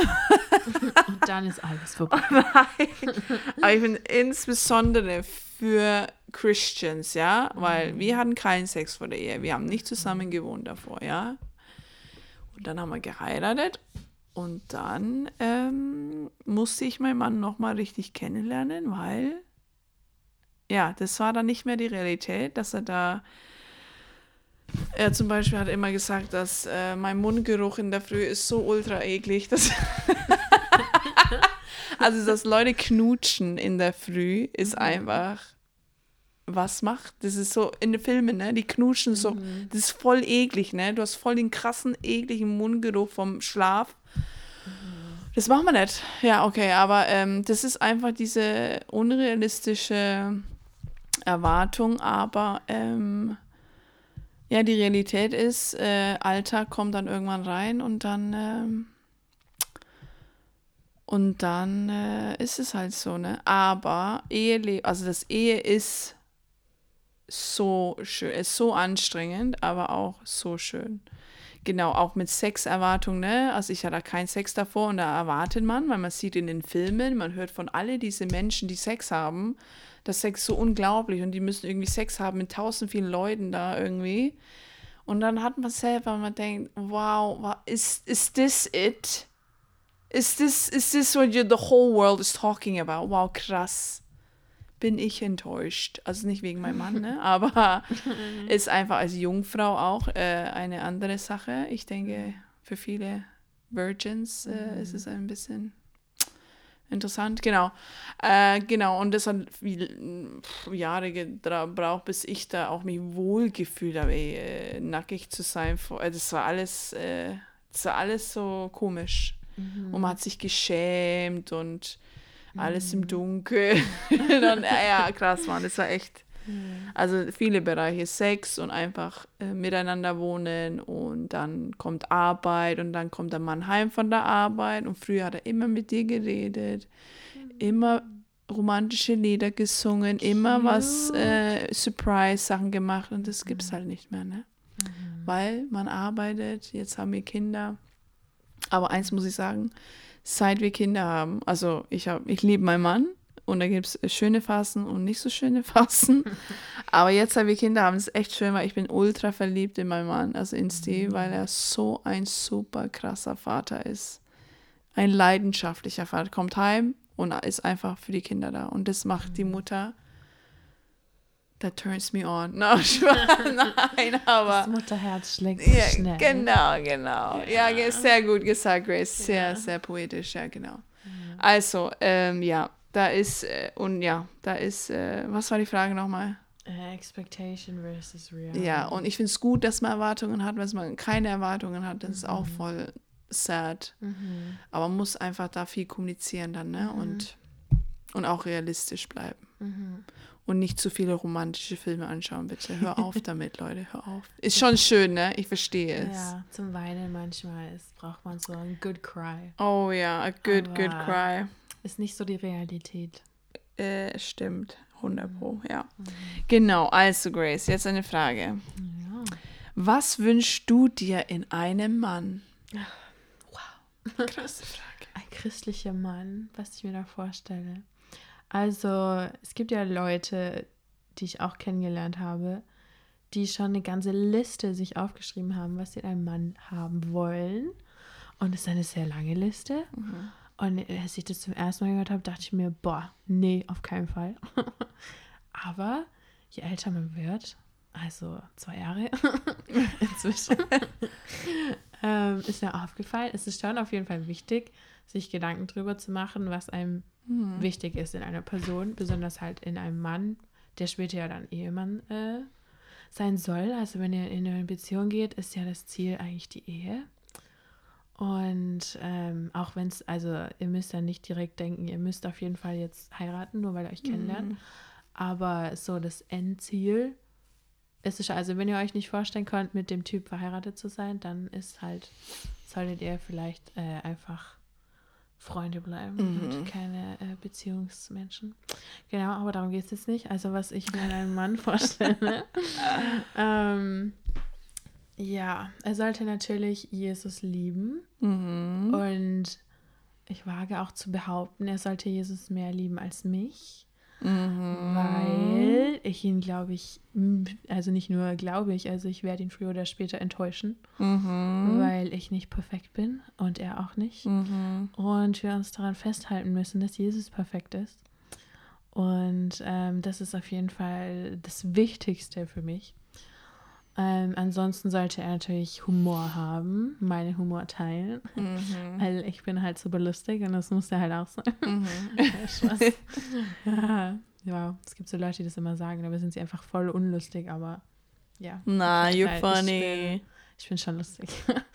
Und dann ist alles vorbei. Aber ich finde insbesondere für Christians, ja, weil wir hatten keinen Sex vor der Ehe, wir haben nicht zusammen gewohnt davor, ja. Und dann haben wir geheiratet und dann ähm, musste ich meinen Mann nochmal richtig kennenlernen, weil, ja, das war dann nicht mehr die Realität, dass er da er zum Beispiel hat immer gesagt, dass äh, mein Mundgeruch in der Früh ist so ultra eklig, dass also dass Leute knutschen in der Früh ist einfach was macht? Das ist so in den Filmen, ne? Die knutschen so, das ist voll eklig, ne? Du hast voll den krassen ekligen Mundgeruch vom Schlaf. Das machen wir nicht. Ja, okay, aber ähm, das ist einfach diese unrealistische Erwartung, aber ähm, ja, die Realität ist, äh, Alltag kommt dann irgendwann rein und dann ähm, und dann äh, ist es halt so, ne? Aber Ehe, also das Ehe ist so schön, ist so anstrengend, aber auch so schön. Genau, auch mit Sexerwartung, ne? Also ich hatte keinen Sex davor und da erwartet man, weil man sieht in den Filmen, man hört von alle diese Menschen, die Sex haben, dass Sex so unglaublich und die müssen irgendwie Sex haben mit tausend vielen Leuten da irgendwie. Und dann hat man selber, man denkt, wow, wa- is, is this it? Is this, is this what you, the whole world is talking about? Wow, krass. Bin ich enttäuscht. Also nicht wegen meinem Mann, ne? aber ist einfach als Jungfrau auch äh, eine andere Sache. Ich denke, für viele Virgins äh, ist es ein bisschen interessant. Genau. Äh, genau, und das hat viel, Jahre gebraucht, bis ich da auch mich wohlgefühlt habe, ey, äh, nackig zu sein. Vor- äh, Das war alles, äh, das war alles so komisch. Und man hat sich geschämt und alles im Dunkeln. und, ja, ja, krass, Mann, das war echt. Also viele Bereiche, Sex und einfach äh, miteinander wohnen und dann kommt Arbeit und dann kommt der Mann heim von der Arbeit und früher hat er immer mit dir geredet, immer romantische Lieder gesungen, immer was äh, Surprise-Sachen gemacht und das gibt es halt nicht mehr, ne? Weil man arbeitet, jetzt haben wir Kinder. Aber eins muss ich sagen, seit wir Kinder haben, also ich habe, ich liebe meinen Mann und da gibt es schöne Phasen und nicht so schöne Phasen. Aber jetzt, seit wir Kinder haben, ist es echt schön, weil ich bin ultra verliebt in meinen Mann, also in Steve, weil er so ein super krasser Vater ist. Ein leidenschaftlicher Vater. Kommt heim und ist einfach für die Kinder da. Und das macht die Mutter. That turns me on. No, nein, aber. Das Mutterherz schlägt so Ja, schnell. genau, genau. Ja, ge- sehr gut gesagt, Grace. Sehr, sehr poetisch, ja, genau. Also, ähm, ja, da ist, äh, und ja, da ist, äh, was war die Frage nochmal? Äh, Expectation versus Reality. Ja, und ich finde es gut, dass man Erwartungen hat, wenn man keine Erwartungen hat, das ist auch Mhm. voll sad. Aber man muss einfach da viel kommunizieren dann, ne? Mhm. Und, und auch realistisch bleiben. Und nicht zu viele romantische Filme anschauen, bitte. Hör auf damit, Leute, hör auf. Ist schon schön, ne? Ich verstehe es. Ja, zum Weinen manchmal ist, braucht man so ein Good Cry. Oh ja, a good, good Aber- cry. Ist nicht so die Realität. Äh, stimmt. 100 Pro, ja. Genau, also Grace, jetzt eine Frage. Was wünschst du dir in einem Mann? Krasse Frage. Ein christlicher Mann, was ich mir da vorstelle. Also, es gibt ja Leute, die ich auch kennengelernt habe, die schon eine ganze Liste sich aufgeschrieben haben, was sie in einem Mann haben wollen. Und es ist eine sehr lange Liste. Und als ich das zum ersten Mal gehört habe, dachte ich mir, boah, nee, auf keinen Fall. Aber je älter man wird, also zwei Jahre inzwischen, ähm, ist mir aufgefallen, es ist schon auf jeden Fall wichtig, sich Gedanken drüber zu machen, was einem wichtig ist in einer Person, besonders halt in einem Mann, der später ja dann Ehemann äh, sein soll. Also wenn ihr in eine Beziehung geht, ist ja das Ziel eigentlich die Ehe. Und ähm, auch wenn es, also ihr müsst ja nicht direkt denken, ihr müsst auf jeden Fall jetzt heiraten, nur weil ihr euch kennenlernt. Aber so das Endziel ist es, also wenn ihr euch nicht vorstellen könnt, mit dem Typ verheiratet zu sein, dann ist halt, solltet ihr vielleicht äh, einfach Freunde bleiben und keine äh, Beziehungsmenschen. Genau, aber darum geht es jetzt nicht. Also was ich mir in einem Mann vorstelle. ähm, ja, er sollte natürlich Jesus lieben. Und ich wage auch zu behaupten, er sollte Jesus mehr lieben als mich. Weil ich ihn, glaube ich, also nicht nur glaube ich, also ich werde ihn früher oder später enttäuschen, weil ich nicht perfekt bin und er auch nicht. Und wir uns daran festhalten müssen, dass Jesus perfekt ist. Und ähm, das ist auf jeden Fall das Wichtigste für mich. Ähm, ansonsten sollte er natürlich Humor haben, meinen Humor teilen, weil ich bin halt super lustig und das muss er halt auch sein. Spaß. ja, ja, es gibt so Leute, die das immer sagen, dabei sind sie einfach voll unlustig, aber ja. Na, you're Nein, funny. Ich bin schon lustig.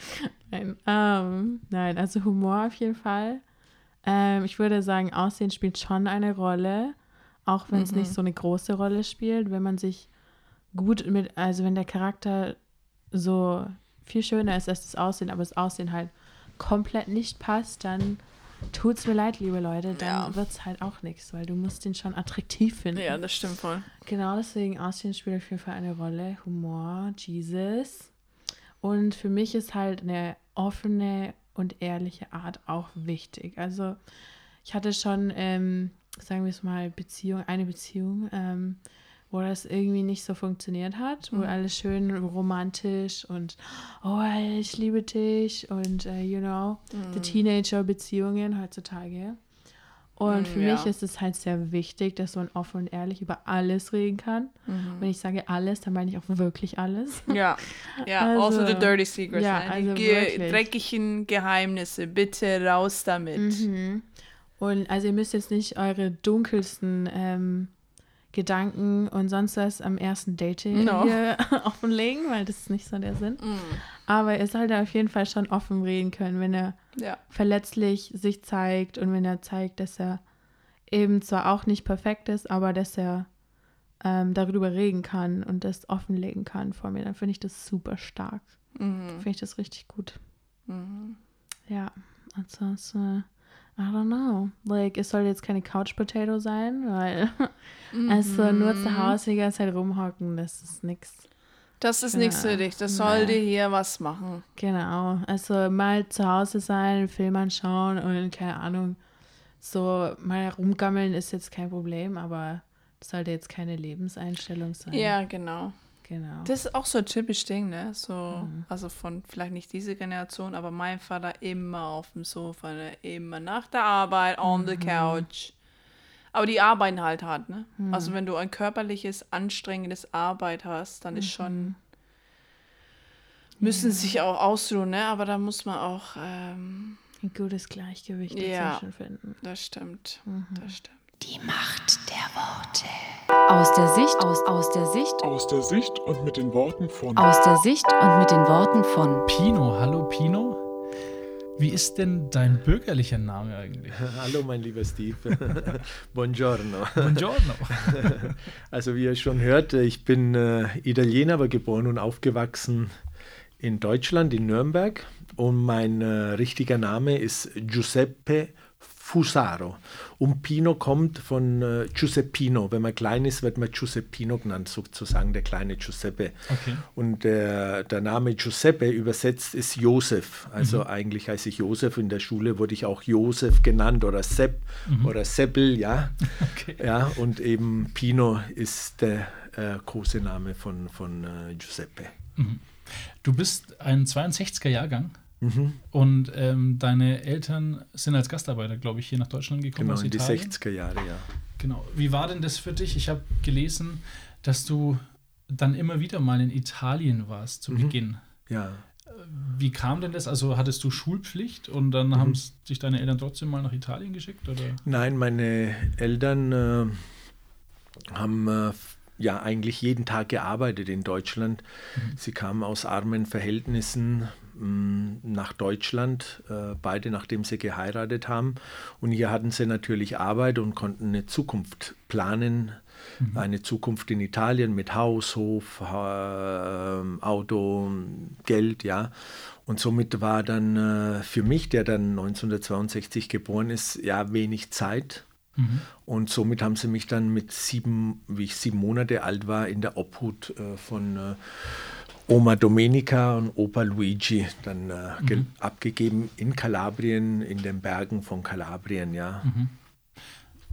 nein, ähm, nein, also Humor auf jeden Fall. Ähm, ich würde sagen, Aussehen spielt schon eine Rolle, auch wenn es nicht so eine große Rolle spielt, wenn man sich gut mit, also wenn der Charakter so viel schöner ist als das Aussehen, aber das Aussehen halt komplett nicht passt, dann tut's mir leid, liebe Leute, dann Ja. wird's halt auch nichts, weil du musst den schon attraktiv finden. Ja, das stimmt voll. Genau, deswegen Aussehen spielt auf jeden Fall eine Rolle. Humor, Jesus. Und für mich ist halt eine offene und ehrliche Art auch wichtig. Also ich hatte schon, ähm, sagen wir es mal, Beziehung, eine Beziehung, ähm, wo das irgendwie nicht so funktioniert hat, wo alles schön romantisch und oh, ich liebe dich und äh, you know, die Teenager-Beziehungen heutzutage. Und für Mm, ja. mich ist es halt sehr wichtig, dass man offen und ehrlich über alles reden kann. Wenn ich sage alles, dann meine ich auch wirklich alles. Ja, ja, Also, also the dirty secrets. ja, ne? also Die wirklich. dreckigen Geheimnisse, bitte raus damit. Mhm. Und also ihr müsst jetzt nicht eure dunkelsten ähm, Gedanken und sonst was am ersten Date No. hier offenlegen, weil das ist nicht so der Sinn. Aber ihr solltet auf jeden Fall schon offen reden können, wenn er Ja. verletzlich sich zeigt und wenn er zeigt, dass er eben zwar auch nicht perfekt ist, aber dass er ähm, darüber reden kann und das offenlegen kann vor mir, dann finde ich das super stark. Finde ich das richtig gut. Ja, ansonsten, I don't know. Like, es soll jetzt keine Couch Potato sein, weil also nur zu Hause die ganze Zeit rumhocken, das ist nix. Das ist Ja. nichts für dich. Das Nee. sollte hier was machen. Genau, also mal zu Hause sein, Film anschauen und keine Ahnung, so mal rumgammeln ist jetzt kein Problem, aber das sollte jetzt keine Lebenseinstellung sein. Ja, genau. Genau. Das ist auch so ein typisch Ding, ne? So, also von vielleicht nicht diese Generation, aber mein Vater immer auf dem Sofa, ne? Immer nach der Arbeit on the couch. Aber die arbeiten halt hart, ne? Also wenn du ein körperliches, anstrengendes Arbeit hast, dann ist schon müssen sich auch ausruhen, ne? Aber da muss man auch, ähm, Ein gutes Gleichgewicht Ja. dazwischen finden. das stimmt, das stimmt. Die Macht der Worte. Aus der Sicht, aus, aus der Sicht, Aus der Sicht und mit den Worten von aus der Sicht und mit den Worten von Pino, hallo Pino. Wie ist denn dein bürgerlicher Name eigentlich? Hallo, mein lieber Steve. Buongiorno. Buongiorno. Also wie ihr schon hört, ich bin äh, Italiener, aber geboren und aufgewachsen in Deutschland, in Nürnberg. Und mein äh, richtiger Name ist Giuseppe Fusaro. Und Pino kommt von äh, Giuseppino. Wenn man klein ist, wird man Giuseppino genannt, sozusagen der kleine Giuseppe. Okay. Und der, der Name Giuseppe übersetzt ist Josef. Also eigentlich heiße ich Josef. In der Schule wurde ich auch Josef genannt oder Sepp oder Seppel, ja. Okay. ja. Und eben Pino ist der äh, Kosename von, von äh, Giuseppe. Du bist ein 62er Jahrgang und ähm, deine Eltern sind als Gastarbeiter, glaube ich, hier nach Deutschland gekommen Genau, aus in die Italien. 60er Jahre, ja. Genau. Wie war denn das für dich? Ich habe gelesen, dass du dann immer wieder mal in Italien warst zu Beginn. Ja. Wie kam denn das? Also hattest du Schulpflicht und dann haben sich deine Eltern trotzdem mal nach Italien geschickt? Oder? Nein, meine Eltern äh, haben äh, ja eigentlich jeden Tag gearbeitet in Deutschland. Sie kamen aus armen Verhältnissen nach Deutschland, äh, beide nachdem sie geheiratet haben. Und hier hatten sie natürlich Arbeit und konnten eine Zukunft planen. Eine Zukunft in Italien mit Haus, Hof, ha äh, Auto, Geld, ja. Und somit war dann äh, für mich, der dann 1962 geboren ist, ja wenig Zeit. Und somit haben sie mich dann mit sieben, wie ich sieben Monate alt war, in der Obhut äh, von Oma Domenica und Opa Luigi dann äh, ge- abgegeben in Kalabrien, in den Bergen von Kalabrien, ja.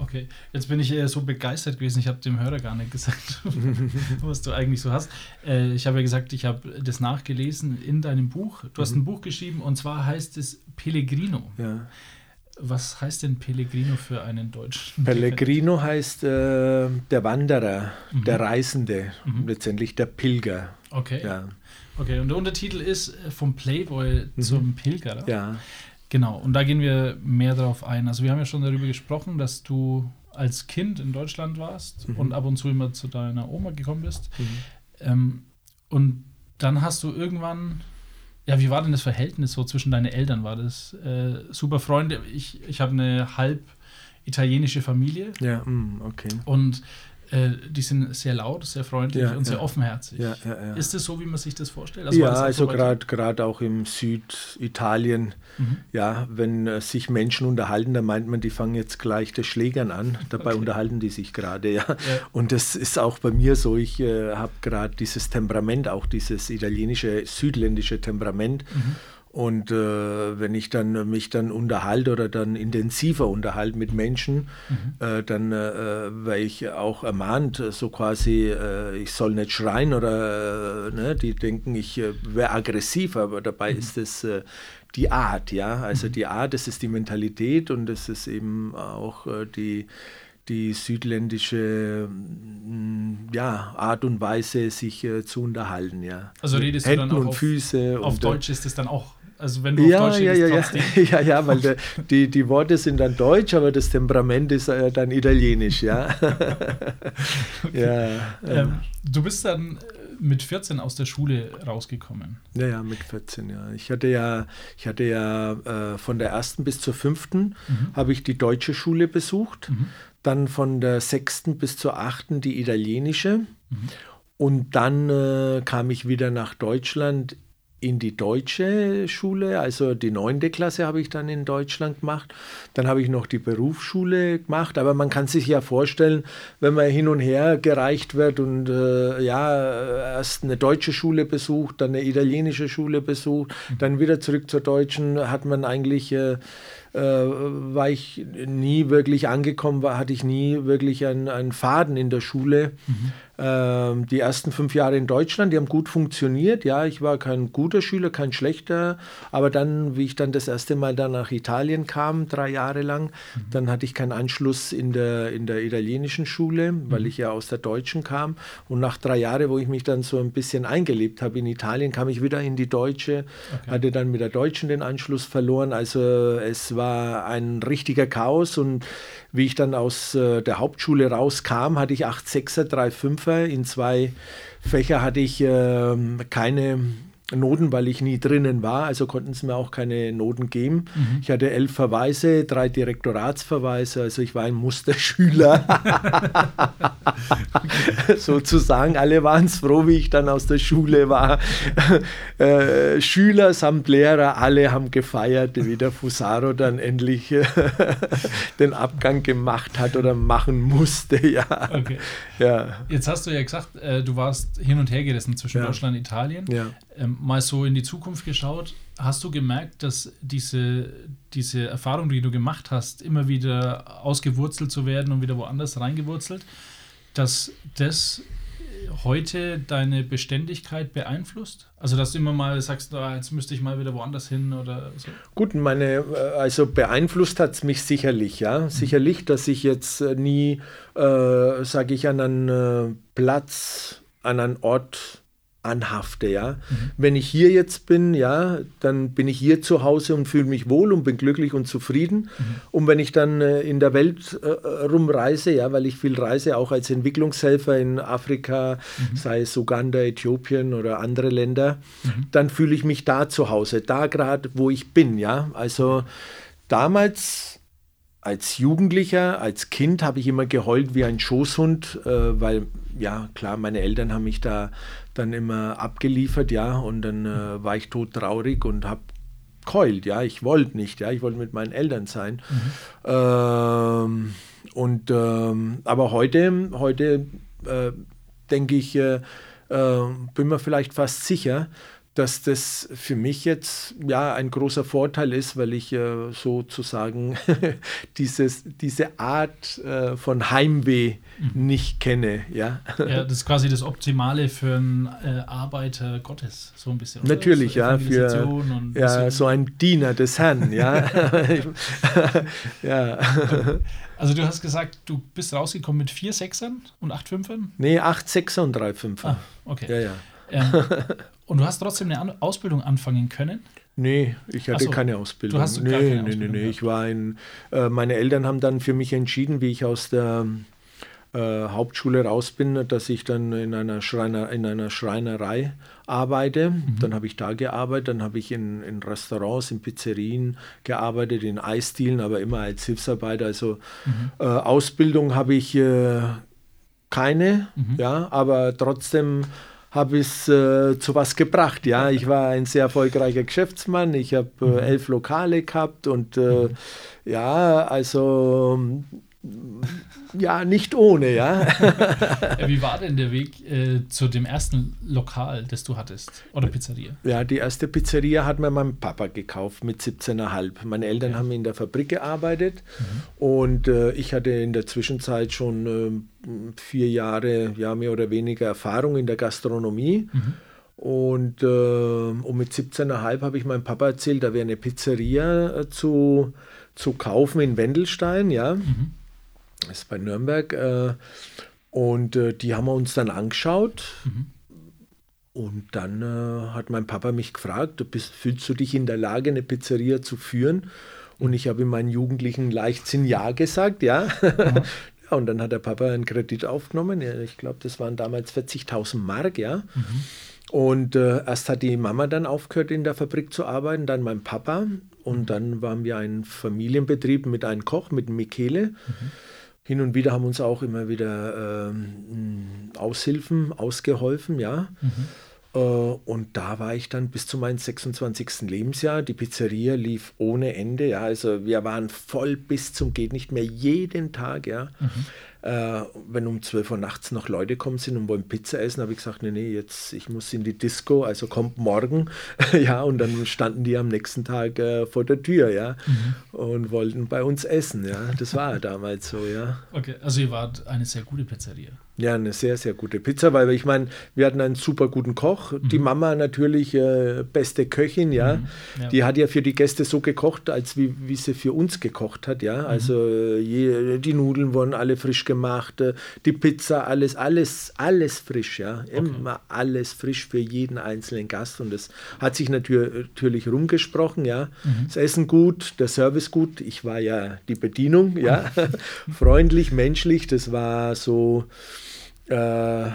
Okay, jetzt bin ich äh, so begeistert gewesen, ich habe dem Hörer gar nicht gesagt, was du eigentlich so hast. Äh, ich habe ja gesagt, ich habe das nachgelesen in deinem Buch. Du hast ein Buch geschrieben und zwar heißt es Pellegrino. ja. Was heißt denn Pellegrino für einen Deutschen? Pellegrino heißt äh, der Wanderer, der Reisende, letztendlich der Pilger. Okay. Ja, Okay, und der Untertitel ist äh, vom Playboy zum Pilgerer. ja. Genau, und da gehen wir mehr drauf ein. Also wir haben ja schon darüber gesprochen, dass du als Kind in Deutschland warst und ab und zu immer zu deiner Oma gekommen bist. Ähm, und dann hast du irgendwann, ja, wie war denn das Verhältnis so zwischen deinen Eltern? War das äh, super Freunde? Ich, ich habe eine halb italienische Familie Ja, mm, okay. und äh, die sind sehr laut, sehr freundlich Ja, und sehr ja. offenherzig. Ja. Ist das so, wie man sich das vorstellt? war ja, also gerade auch im Süditalien, ja, wenn äh, sich Menschen unterhalten, dann meint man, die fangen jetzt gleich das Schlägern an. Dabei unterhalten die sich gerade, ja. Und das ist auch bei mir so. Ich äh, habe gerade dieses Temperament, auch dieses italienische, südländische Temperament. Und äh, wenn ich dann mich dann unterhalte oder dann intensiver unterhalte mit Menschen, äh, dann äh, werde ich auch ermahnt, äh, so quasi, äh, ich soll nicht schreien oder äh, ne, die denken, ich äh, wäre aggressiv, aber dabei ist es äh, die Art, ja. Also die Art, das ist die Mentalität und das ist eben auch äh, die die südländische mm, ja, Art und Weise, sich äh, zu unterhalten, ja. Also redest du Händen dann auch und auf- Füße. Auf äh, Deutsch ist es dann auch. Also wenn du ja, auf Deutsch ja, ja, ja, ja, ja, weil der, die, die Worte sind dann deutsch, aber das Temperament ist äh, dann italienisch, ja. ja, Ähm, du bist dann äh, mit 14 aus der Schule rausgekommen. ja, ja, mit 14, ja. Ich hatte ja, ich hatte ja äh, von der ersten bis zur fünften habe ich die deutsche Schule besucht, dann von der sechsten bis zur achten die italienische. Und dann äh, kam ich wieder nach Deutschland in die deutsche Schule, also die neunte Klasse habe ich dann in Deutschland gemacht. Dann habe ich noch die Berufsschule gemacht, aber man kann sich ja vorstellen, wenn man hin und her gereicht wird und äh, ja, erst eine deutsche Schule besucht, dann eine italienische Schule besucht, dann wieder zurück zur deutschen, hat man eigentlich, äh, äh, war ich nie wirklich angekommen, war, hatte ich nie wirklich einen, einen Faden in der Schule. Ähm, die ersten fünf Jahre in Deutschland, die haben gut funktioniert. Ja, ich war kein guter Schüler, kein schlechter. Aber dann, wie ich dann das erste Mal dann nach Italien kam, drei Jahre lang, dann hatte ich keinen Anschluss in der, in der italienischen Schule, weil ich ja aus der deutschen kam. Und nach drei Jahren, wo ich mich dann so ein bisschen eingelebt habe in Italien, kam ich wieder in die deutsche, hatte dann mit der deutschen den Anschluss verloren. Also es war ein richtiger Chaos und wie ich dann aus äh, der Hauptschule rauskam, hatte ich 8 Sechser, 3 Fünfer. In zwei Fächer hatte ich ähm, keine, Noten, weil ich nie drinnen war, also konnten sie mir auch keine Noten geben. Mhm. Ich hatte elf Verweise, drei Direktoratsverweise, also ich war ein Musterschüler. Sozusagen, alle waren es froh, wie ich dann aus der Schule war. Äh, Schüler samt Lehrer, alle haben gefeiert, wie der Fusaro dann endlich den Abgang gemacht hat oder machen musste. Ja. Okay. ja. Jetzt hast du ja gesagt, äh, du warst hin und her gerissen zwischen ja. Deutschland und Italien. Ja. Ähm, mal so in die Zukunft geschaut, hast du gemerkt, dass diese, diese Erfahrung, die du gemacht hast, immer wieder ausgewurzelt zu werden und wieder woanders reingewurzelt, dass das heute deine Beständigkeit beeinflusst? Also, dass du immer mal sagst, oh, jetzt müsste ich mal wieder woanders hin oder so? Gut, meine, äh, also beeinflusst hat es mich sicherlich, ja. Mhm. Sicherlich, dass ich jetzt äh, nie, äh, sage ich, an einen äh, Platz, an einen Ort anhafte, ja. Mhm. Wenn ich hier jetzt bin, ja, dann bin ich hier zu Hause und fühle mich wohl und bin glücklich und zufrieden. Mhm. Und wenn ich dann äh, in der Welt äh, rumreise, ja, weil ich viel reise, auch als Entwicklungshelfer in Afrika, mhm. sei es Uganda, Äthiopien oder andere Länder, mhm. dann fühle ich mich da zu Hause, da gerade, wo ich bin, ja. Also damals als Jugendlicher, als Kind habe ich immer geheult wie ein Schoßhund, äh, weil ja klar, meine Eltern haben mich da dann immer abgeliefert, ja, und dann äh, war ich todtraurig und habe keult, ja, ich wollte nicht, ja, ich wollte mit meinen Eltern sein. Mhm. Ähm, und ähm, aber heute, heute äh, denke ich, äh, äh, bin mir vielleicht fast sicher, dass das für mich jetzt ja ein großer Vorteil ist, weil ich äh, sozusagen dieses, diese Art äh, von Heimweh mhm. nicht kenne. Ja? ja, das ist quasi das Optimale für einen äh, Arbeiter Gottes, so ein bisschen. Oder? Natürlich, so ja, für ja, so ein Diener des Herrn, ja. ja. Also du hast gesagt, du bist rausgekommen mit vier Sechsern und acht Fünfern? Nee, acht Sechser und drei Fünfer. Ah, okay. Ja, ja. Ähm, und du hast trotzdem eine Ausbildung anfangen können? Nee, ich hatte so, keine Ausbildung. Du hast nee, gar keine nee, Ausbildung nee, nee. Ich war in, äh, meine Eltern haben dann für mich entschieden, wie ich aus der äh, Hauptschule raus bin, dass ich dann in einer, Schreiner, in einer Schreinerei arbeite. Mhm. Dann habe ich da gearbeitet, dann habe ich in, in, Restaurants, in Pizzerien gearbeitet, in Eisdielen, aber immer als Hilfsarbeiter. Also mhm. äh, Ausbildung habe ich äh, keine, mhm. ja, aber trotzdem habe es äh, zu was gebracht. Ja, ich war ein sehr erfolgreicher Geschäftsmann. Ich habe äh, mhm. elf Lokale gehabt und äh, mhm. ja, also ja, nicht ohne, ja. Wie war denn der Weg äh, zu dem ersten Lokal, das du hattest? Oder Pizzeria? Ja, die erste Pizzeria hat mir mein Papa gekauft mit 17,5. Meine Eltern ja. haben in der Fabrik gearbeitet mhm. und äh, ich hatte in der Zwischenzeit schon äh, vier Jahre, ja, mehr oder weniger Erfahrung in der Gastronomie. Mhm. Und, äh, und mit 17,5 habe ich meinem Papa erzählt, da wäre eine Pizzeria äh, zu, zu kaufen in Wendelstein, ja. Mhm das ist bei Nürnberg. Äh, und äh, die haben wir uns dann angeschaut. Mhm. Und dann äh, hat mein Papa mich gefragt, bist, fühlst du dich in der Lage, eine Pizzeria zu führen? Und ich habe in meinen jugendlichen Leichtsinn Ja gesagt, ja. ja. und dann hat der Papa einen Kredit aufgenommen. Ich glaube, das waren damals 40.000 Mark, ja. Mhm. Und äh, erst hat die Mama dann aufgehört, in der Fabrik zu arbeiten, dann mein Papa. Und mhm. dann waren wir ein Familienbetrieb mit einem Koch, mit Michele. Mhm. Hin und wieder haben uns auch immer wieder ähm, Aushilfen ausgeholfen, ja. Mhm. Äh, und da war ich dann bis zu meinem 26. Lebensjahr. Die Pizzeria lief ohne Ende, ja. Also wir waren voll bis zum geht nicht mehr jeden Tag, ja. Mhm. Äh, wenn um 12 Uhr nachts noch Leute kommen sind und wollen Pizza essen, habe ich gesagt, nee, nee, jetzt, ich muss in die Disco, also kommt morgen. ja, und dann standen die am nächsten Tag äh, vor der Tür, ja, mhm. und wollten bei uns essen, ja. Das war damals so, ja. Okay, also ihr wart eine sehr gute Pizzeria. Ja, eine sehr, sehr gute Pizza, weil ich meine, wir hatten einen super guten Koch. Mhm. Die Mama natürlich äh, beste Köchin, ja. Mhm. ja. Die hat ja für die Gäste so gekocht, als wie, wie sie für uns gekocht hat, ja. Mhm. Also äh, je, die Nudeln wurden alle frisch gemacht, äh, die Pizza, alles, alles, alles frisch, ja. Immer okay. alles frisch für jeden einzelnen Gast. Und das hat sich natürlich, natürlich rumgesprochen, ja. Mhm. Das Essen gut, der Service gut. Ich war ja die Bedienung, ja. Freundlich, menschlich, das war so äh,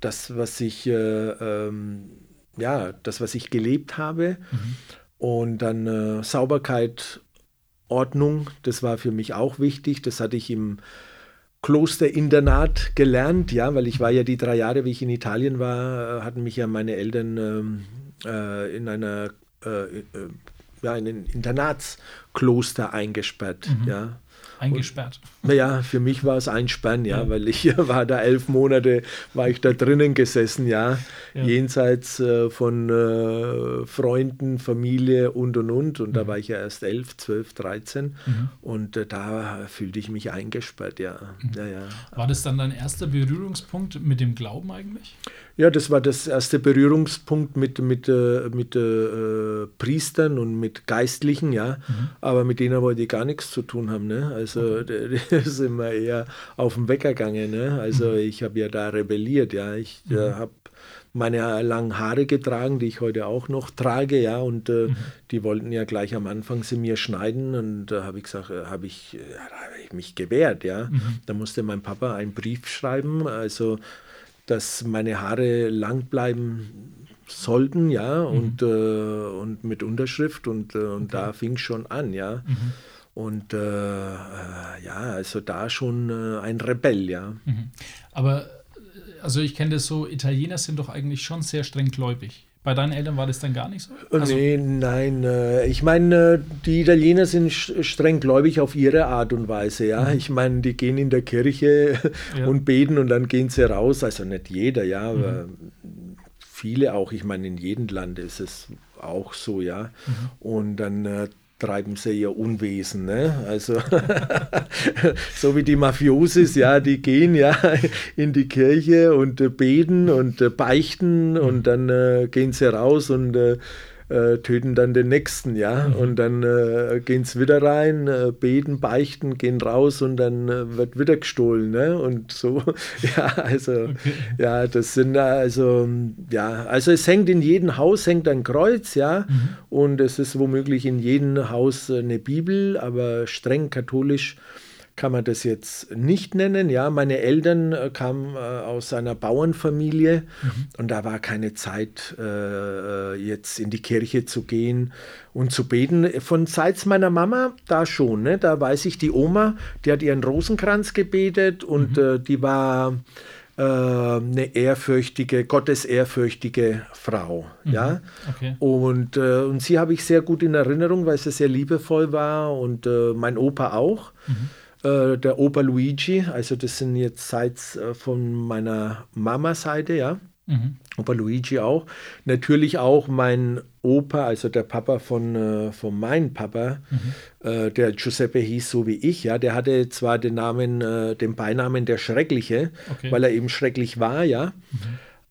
das, was ich äh, ähm, ja, das, was ich gelebt habe. Und dann äh, Sauberkeit, Ordnung, das war für mich auch wichtig. Das hatte ich im Klosterinternat gelernt, ja, weil ich war ja die drei Jahre, wie ich in Italien war, äh, hatten mich ja meine Eltern ähm, äh, in einer äh, äh, ja, in ein Internatskloster eingesperrt, ja. Eingesperrt. Naja, für mich war es einsperren, ja, weil ich war da elf Monate, war ich da drinnen gesessen, ja, Ja. jenseits äh, von äh, Freunden, Familie und und und. Und da war ich ja erst elf, zwölf, dreizehn und äh, da fühlte ich mich eingesperrt, ja. ja, ja. War das dann dein erster Berührungspunkt mit dem Glauben eigentlich? Ja, das war das erste Berührungspunkt mit, mit, äh, mit äh, Priestern und mit Geistlichen, ja. Aber mit denen wollte ich gar nichts zu tun haben. Ne? Also da sind wir eher auf den Wecker gegangen. Ne? Also ich habe ja da rebelliert, ja. Ich äh, habe meine langen Haare getragen, die ich heute auch noch trage, ja. Und äh, die wollten ja gleich am Anfang sie mir schneiden. Und da habe ich gesagt, äh, habe ich, äh, ja, habe ich mich gewehrt, ja. Da musste mein Papa einen Brief schreiben, also dass meine Haare lang bleiben sollten, ja, und, äh, und mit Unterschrift und, äh, und da fing schon an, ja. Und äh, äh, ja, also da schon äh, ein Rebell, ja. Aber, äh, also ich kenne das so, Italiener sind doch eigentlich schon sehr streng gläubig. Bei deinen Eltern war das dann gar nicht so? Also, nee, nein, äh, ich meine, äh, die Italiener sind streng gläubig auf ihre Art und Weise, ja. Ich meine, die gehen in der Kirche Ja. und beten und dann gehen sie raus, also nicht jeder, ja, aber viele auch, ich meine, in jedem Land ist es auch so, ja. Und dann äh, treiben sie ihr Unwesen, ne? Also so wie die Mafiosis, ja, die gehen ja in die Kirche und äh, beten und äh, beichten und dann äh, gehen sie raus und äh, töten dann den nächsten, ja. Und dann äh, gehen sie wieder rein, äh, beten, beichten, gehen raus und dann äh, wird wieder gestohlen, ne? Und so, ja, also, ja, das sind also, ja, also es hängt in jedem Haus hängt ein Kreuz, ja. Und es ist womöglich in jedem Haus eine Bibel, aber streng katholisch kann man das jetzt nicht nennen. Ja, meine Eltern äh, kamen äh, aus einer Bauernfamilie und da war keine Zeit, äh, jetzt in die Kirche zu gehen und zu beten. Von seits meiner Mama da schon. Ne? Da weiß ich, die Oma, die hat ihren Rosenkranz gebetet und äh, die war äh, eine ehrfürchtige, gottesehrfürchtige Frau. Ja. okay. Und, äh, und sie habe ich sehr gut in Erinnerung, weil sie sehr liebevoll war und äh, mein Opa auch. Äh, der Opa Luigi, also das sind jetzt seit äh, von meiner Mama-Seite, ja. Opa Luigi auch. Natürlich auch mein Opa, also der Papa von, äh, von meinem Papa, äh, der Giuseppe hieß so wie ich, ja. Der hatte zwar den Namen, äh, den Beinamen der Schreckliche, Okay. weil er eben schrecklich war, ja. Äh,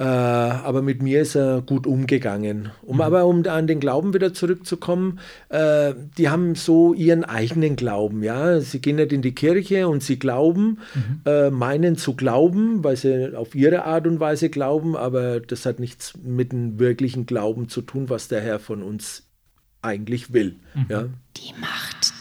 aber mit mir ist er gut umgegangen. Um aber um an den Glauben wieder zurückzukommen, äh, die haben so ihren eigenen Glauben, ja. Sie gehen nicht in die Kirche und sie glauben, äh, meinen zu glauben, weil sie auf ihre Art und Weise glauben, aber das hat nichts mit dem wirklichen Glauben zu tun, was der Herr von uns eigentlich will. Ja. Die Macht.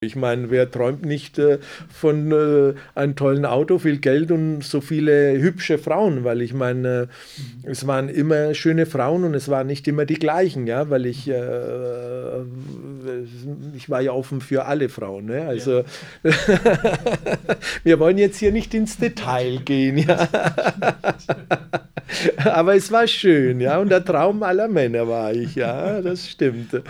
Ich meine, wer träumt nicht äh, von äh, einem tollen Auto, viel Geld und so viele hübsche Frauen? Weil ich meine, äh, es waren immer schöne Frauen und es waren nicht immer die gleichen, ja, weil ich, ich war ja offen für alle Frauen. Ne? Also wir wollen jetzt hier nicht ins Detail gehen, ja. Aber es war schön, ja, und der Traum aller Männer war ich, ja, das stimmt.